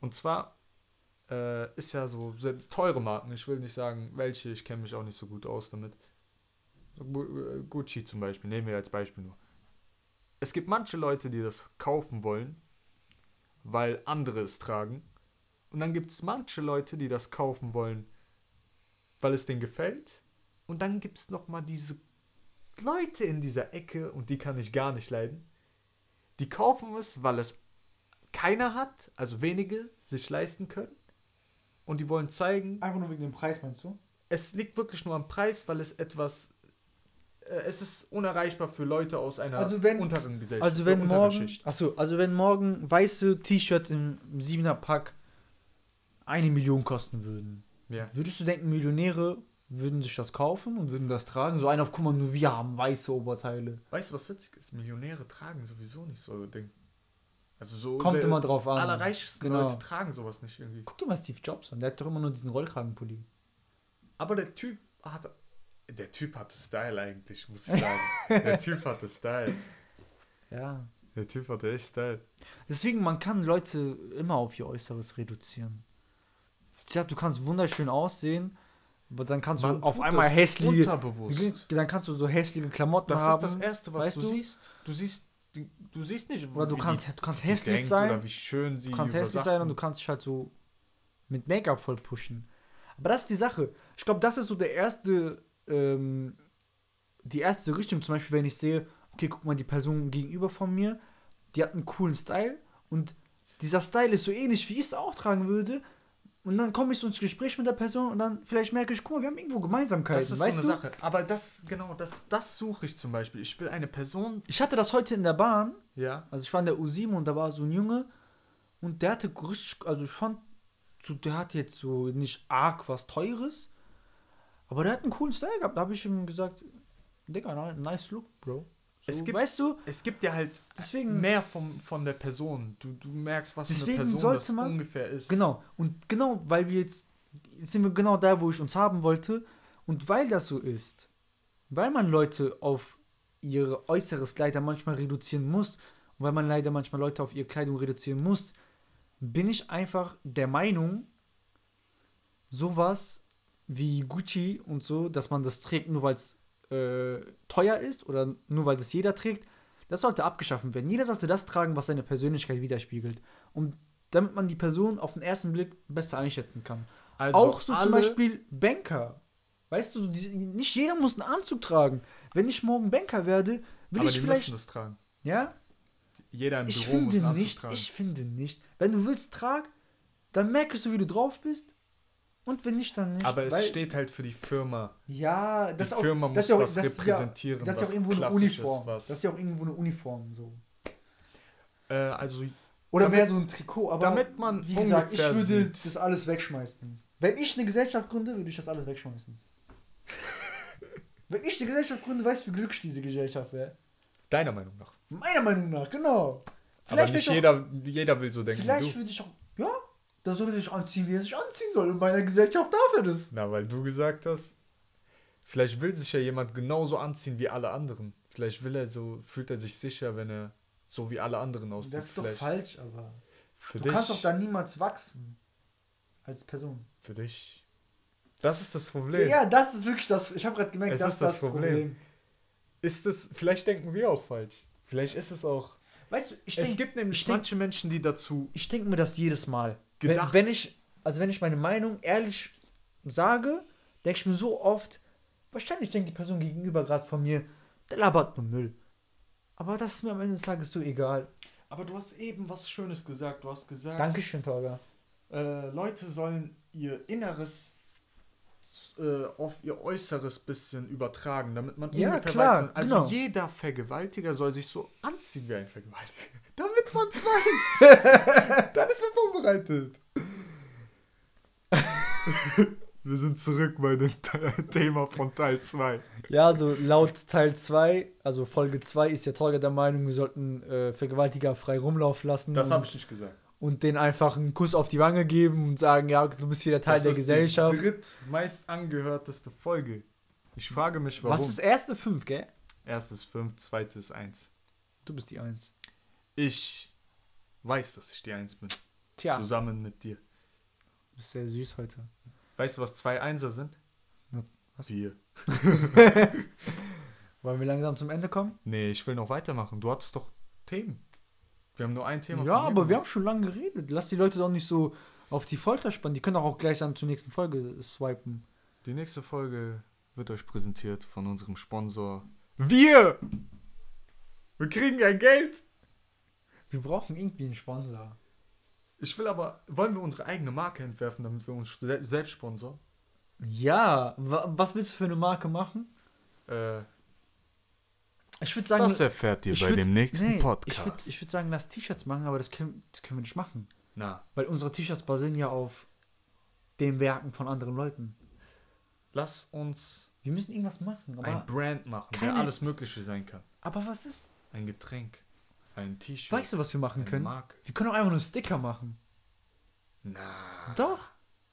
Und zwar äh, ist ja so sehr teure Marken. Ich will nicht sagen, welche, ich kenne mich auch nicht so gut aus damit. Äh, Gucci zum Beispiel, nehmen wir als Beispiel nur. Es gibt manche Leute, die das kaufen wollen, weil andere es tragen. Und dann gibt es manche Leute, die das kaufen wollen, weil es denen gefällt. Und dann gibt es nochmal diese Leute in dieser Ecke, und die kann ich gar nicht leiden. Die kaufen es, weil es keiner hat, also wenige sich leisten können. Und die wollen zeigen, Einfach nur wegen dem Preis, meinst du? es liegt wirklich nur am Preis, weil es etwas, äh, es ist unerreichbar für Leute aus einer Also wenn- unteren Gesellschaft. Also oder wenn morgen, achso, also wenn morgen weiße T-Shirts im 7er Pack eine Million kosten würden, Ja. würdest du denken, Millionäre würden sich das kaufen und würden das tragen? So einer auf, guck mal, nur wir haben weiße Oberteile. Weißt du, was witzig ist? Millionäre tragen sowieso nicht so ein Ding. Also so Kommt immer drauf an. allerreichsten Genau. Leute tragen sowas nicht irgendwie. Guck dir mal Steve Jobs an, der hat doch immer nur diesen Rollkragenpulli. Aber der Typ hatte. Der Typ hatte Style eigentlich, muss ich sagen. (laughs) der Typ hatte Style. Ja. Der Typ hatte echt Style. Deswegen, man kann Leute immer auf ihr Äußeres reduzieren. Du kannst wunderschön aussehen, aber dann kannst Man du auf einmal das hässliche. Unterbewusst. Dann kannst du so hässliche Klamotten Das haben. ist das Erste, was weißt du, du? siehst. Du siehst, du, siehst nicht, Oder du wie kannst, die, du kannst die hässlich sein. Oder wie schön sie Du kannst hässlich sein und du kannst dich halt so mit Make-up voll pushen. Aber das ist die Sache. Ich glaube, das ist so der erste, ähm, die erste Richtung. Zum Beispiel, wenn ich sehe, okay, guck mal, die Person gegenüber von mir, die hat einen coolen Style und dieser Style ist so ähnlich, wie ich es auch tragen würde. Und dann komme ich so ins Gespräch mit der Person und dann vielleicht merke ich, guck mal, wir haben irgendwo Gemeinsamkeiten. Das ist weißt so du? eine Sache. Aber das, genau, das, das suche ich zum Beispiel. Ich will eine Person. Ich hatte das heute in der Bahn. Ja. Also ich war in der U7 und da war so ein Junge und der hatte richtig, also ich fand, so, der hat jetzt so nicht arg was Teures, aber der hat einen coolen Style gehabt. Da habe ich ihm gesagt, Digga, ni- nice look, Bro. Es gibt- weißt du, Es gibt ja halt deswegen, mehr vom, von der Person. Du, du merkst, was eine Person sollte das man- ungefähr ist. genau, und genau, weil wir jetzt, jetzt sind wir genau da, wo ich uns haben wollte und weil das so ist, weil man Leute auf ihr Äußeres leider manchmal reduzieren muss und weil man leider manchmal Leute auf ihre Kleidung reduzieren muss, bin ich einfach der Meinung, sowas wie Gucci und so, dass man das trägt, nur weil es äh, teuer ist oder nur weil das jeder trägt, das sollte abgeschaffen werden. Jeder sollte das tragen, was seine Persönlichkeit widerspiegelt. Und damit man die Person auf den ersten Blick besser einschätzen kann. Also Auch so zum Beispiel Banker. Weißt du, nicht jeder muss einen Anzug tragen. Wenn ich morgen Banker werde, will aber ich die vielleicht. müssen das tragen. Ja? Jeder im Ich Büro muss einen finde Anzug nicht, tragen. ich finde nicht. Wenn du willst, trag, dann merkst du, wie du drauf bist. Und wenn nicht, dann nicht. aber es steht halt für die Firma. Ja, das die ist auch, Firma das muss auch, was das repräsentieren, das ist ja was auch irgendwo eine Uniform. Das ist ja auch irgendwo eine Uniform so. Äh, also Oder Damit- mehr so ein Trikot, aber damit man wie gesagt, ich würde sieht. das alles wegschmeißen. Wenn ich eine Gesellschaft gründe, würde ich das alles wegschmeißen. (laughs) Wenn ich eine Gesellschaft gründe, weißt du, wie glücklich diese Gesellschaft wäre? deiner Meinung nach. Meiner Meinung nach, genau. Aber wär nicht ich auch- jeder, jeder will so denken Vielleicht du. würde ich auch, da soll sich anziehen, wie er sich anziehen soll. In meiner Gesellschaft darf er das. Na, weil du gesagt hast, vielleicht will sich ja jemand genauso anziehen wie alle anderen. Vielleicht will er so, fühlt er sich sicher, wenn er so wie alle anderen aussieht. Das ist doch Vielleicht falsch, aber. Für Du dich, kannst doch da niemals wachsen. Als Person. für dich. Das ist das Problem. Ja, das ist wirklich das. Ich habe gerade gemerkt, Es das ist das das Problem. Problem. Ist es, vielleicht denken wir auch falsch. Vielleicht ist es auch. Weißt du, ich es denke gibt nämlich denk- manche Menschen, die dazu. ich denk mir das jedes Mal. Wenn, Gedacht. wenn ich, also wenn ich meine Meinung ehrlich sage, denke ich mir so oft, wahrscheinlich denkt die Person gegenüber gerade von mir, der labert nur Müll. Aber das ist mir am Ende des Tages so egal. Aber du hast eben was Schönes gesagt. Du hast gesagt, Dankeschön, Torga. äh, Leute sollen ihr Inneres äh, auf ihr Äußeres bisschen übertragen, damit man Ja, ungefähr klar, weiß. Also genau. jeder Vergewaltiger soll sich so anziehen wie ein Vergewaltiger. (laughs) Damit man es weiß. (laughs) Dann ist man vorbereitet. (laughs) Wir sind zurück bei dem Thema von Teil 2. Ja, also laut Teil 2, also Folge 2, ist der Torga der Meinung, wir sollten äh, Vergewaltiger frei rumlaufen lassen. Das habe ich nicht gesagt. Und denen einfach einen Kuss auf die Wange geben und sagen, ja, du bist wieder Teil Das der ist Gesellschaft. Die drittmeist angehörteste Folge. Ich frage mich, warum. Was ist erste 5, gell? Erstes 5, zweites 1. Du bist die 1. Ich weiß, dass ich die 1 bin. Tja, Zusammen mit dir. du bist sehr süß heute. Weißt du, was zwei Einser sind? Was? Wir. (laughs) Wollen wir langsam zum Ende kommen? Nee, ich will noch weitermachen. Du hattest doch Themen. Wir haben nur ein Thema. ja, aber wir haben schon lange geredet. Lass die Leute doch nicht so auf die Folter spannen. Die können doch auch gleich dann zur nächsten Folge swipen. Die nächste Folge wird euch präsentiert von unserem Sponsor. Wir! Wir kriegen ein Geld! Wir brauchen irgendwie einen Sponsor. Ich will aber, wollen wir unsere eigene Marke entwerfen, damit wir uns sel selbst sponsern? Ja, wa was willst du für eine Marke machen? Äh, Ich würde sagen, Das erfährt ihr bei würd- dem nächsten nee, Ich würde Podcast. ich würd sagen, lass T-Shirts machen, aber das können, das können wir nicht machen. Na, Weil unsere T-Shirts basieren ja auf den Werken von anderen Leuten. lass uns Wir müssen irgendwas machen. ein Brand machen, keine- der alles Mögliche sein kann. aber was ist? Ein Getränk, ein T-Shirt, Weißt du, was wir machen können? Marke. Wir können auch einfach nur Sticker machen. Na, Doch.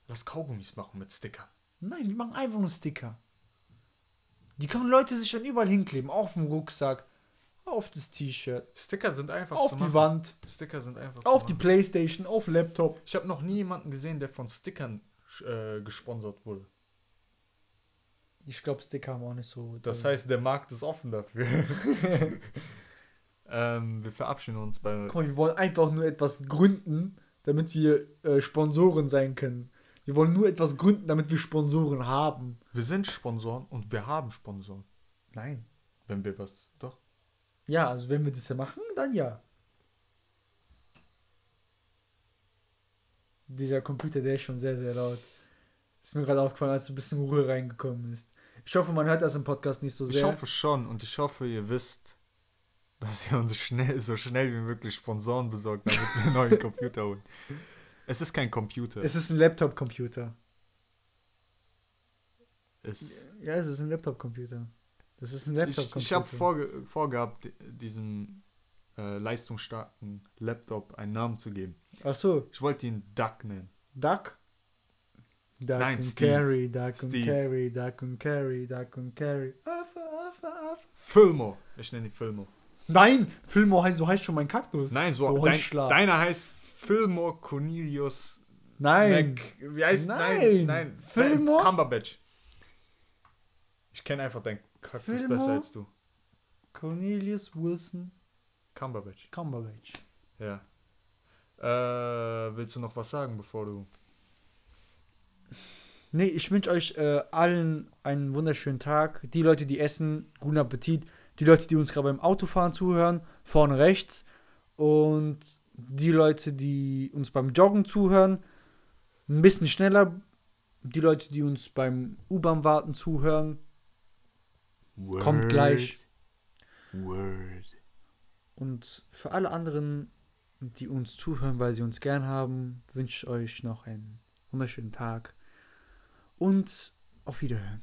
lass Kaugummis machen mit Stickern. Nein, wir machen einfach nur Sticker. Die können Leute sich dann überall hinkleben. Auf dem Rucksack, auf das T-Shirt, Sticker sind einfach auf zu die machen. Wand, Sticker sind einfach auf zu die machen. Playstation, auf Laptop. Ich habe noch nie jemanden gesehen, der von Stickern äh, gesponsert wurde. Ich glaube, Sticker haben auch nicht so. Das heißt, der Markt ist offen dafür. (laughs) ähm, wir verabschieden uns bei. Guck mal, wir wollen einfach nur etwas gründen, damit wir äh, Sponsoren sein können. Wir wollen nur etwas gründen, damit wir Sponsoren haben. Wir sind Sponsoren und wir haben Sponsoren. Nein. Wenn wir was. Doch. Ja, also wenn wir das ja machen, dann ja. Dieser Computer, der ist schon sehr, sehr laut. Ist mir gerade aufgefallen, als ein bisschen Ruhe reingekommen ist. Ich hoffe, man hört das im Podcast nicht so sehr. Ich hoffe schon und ich hoffe, ihr wisst, dass ihr uns schnell, so schnell wie möglich Sponsoren besorgt, damit wir einen neuen Computer holen. (laughs) Es ist kein Computer. es ist ein Laptop-Computer. Es, Ja, es ist ein Laptop-Computer. Das ist ein ich Laptop-Computer. ich habe vorge vorgehabt, diesem äh, leistungsstarken Laptop einen Namen zu geben. Ach so, Ich wollte ihn Duck nennen. Duck? Duck Nein, und Steve. Carry, Duck und Steve. Carry, Duck und Carry, Duck und Carry. Affe, Affe, Affe. Filmo. Ich nenne ihn Filmo. Nein, Filmo heißt, so heißt schon mein Kaktus. Nein, so dein, deiner heißt Fillmore Cornelius Nein. Mac, wie heißt Nein. Nein, nein. Fillmore? Cumberbatch. Ich kenne einfach deinen Kaktus Fillmore? besser als du. Cornelius Wilson Cumberbatch. Cumberbatch. Ja. Äh, willst du noch was sagen, bevor du. Nee, ich wünsche euch äh, allen einen wunderschönen Tag. Die Leute, die essen, guten Appetit. Die Leute, die uns gerade beim Autofahren zuhören, vorne rechts. Und die Leute, die uns beim Joggen zuhören, ein bisschen schneller. Die Leute, die uns beim U-Bahn-Warten zuhören, kommt gleich. Word. Und für alle anderen, die uns zuhören, weil sie uns gern haben, wünsche ich euch noch einen wunderschönen Tag. Und auf Wiederhören.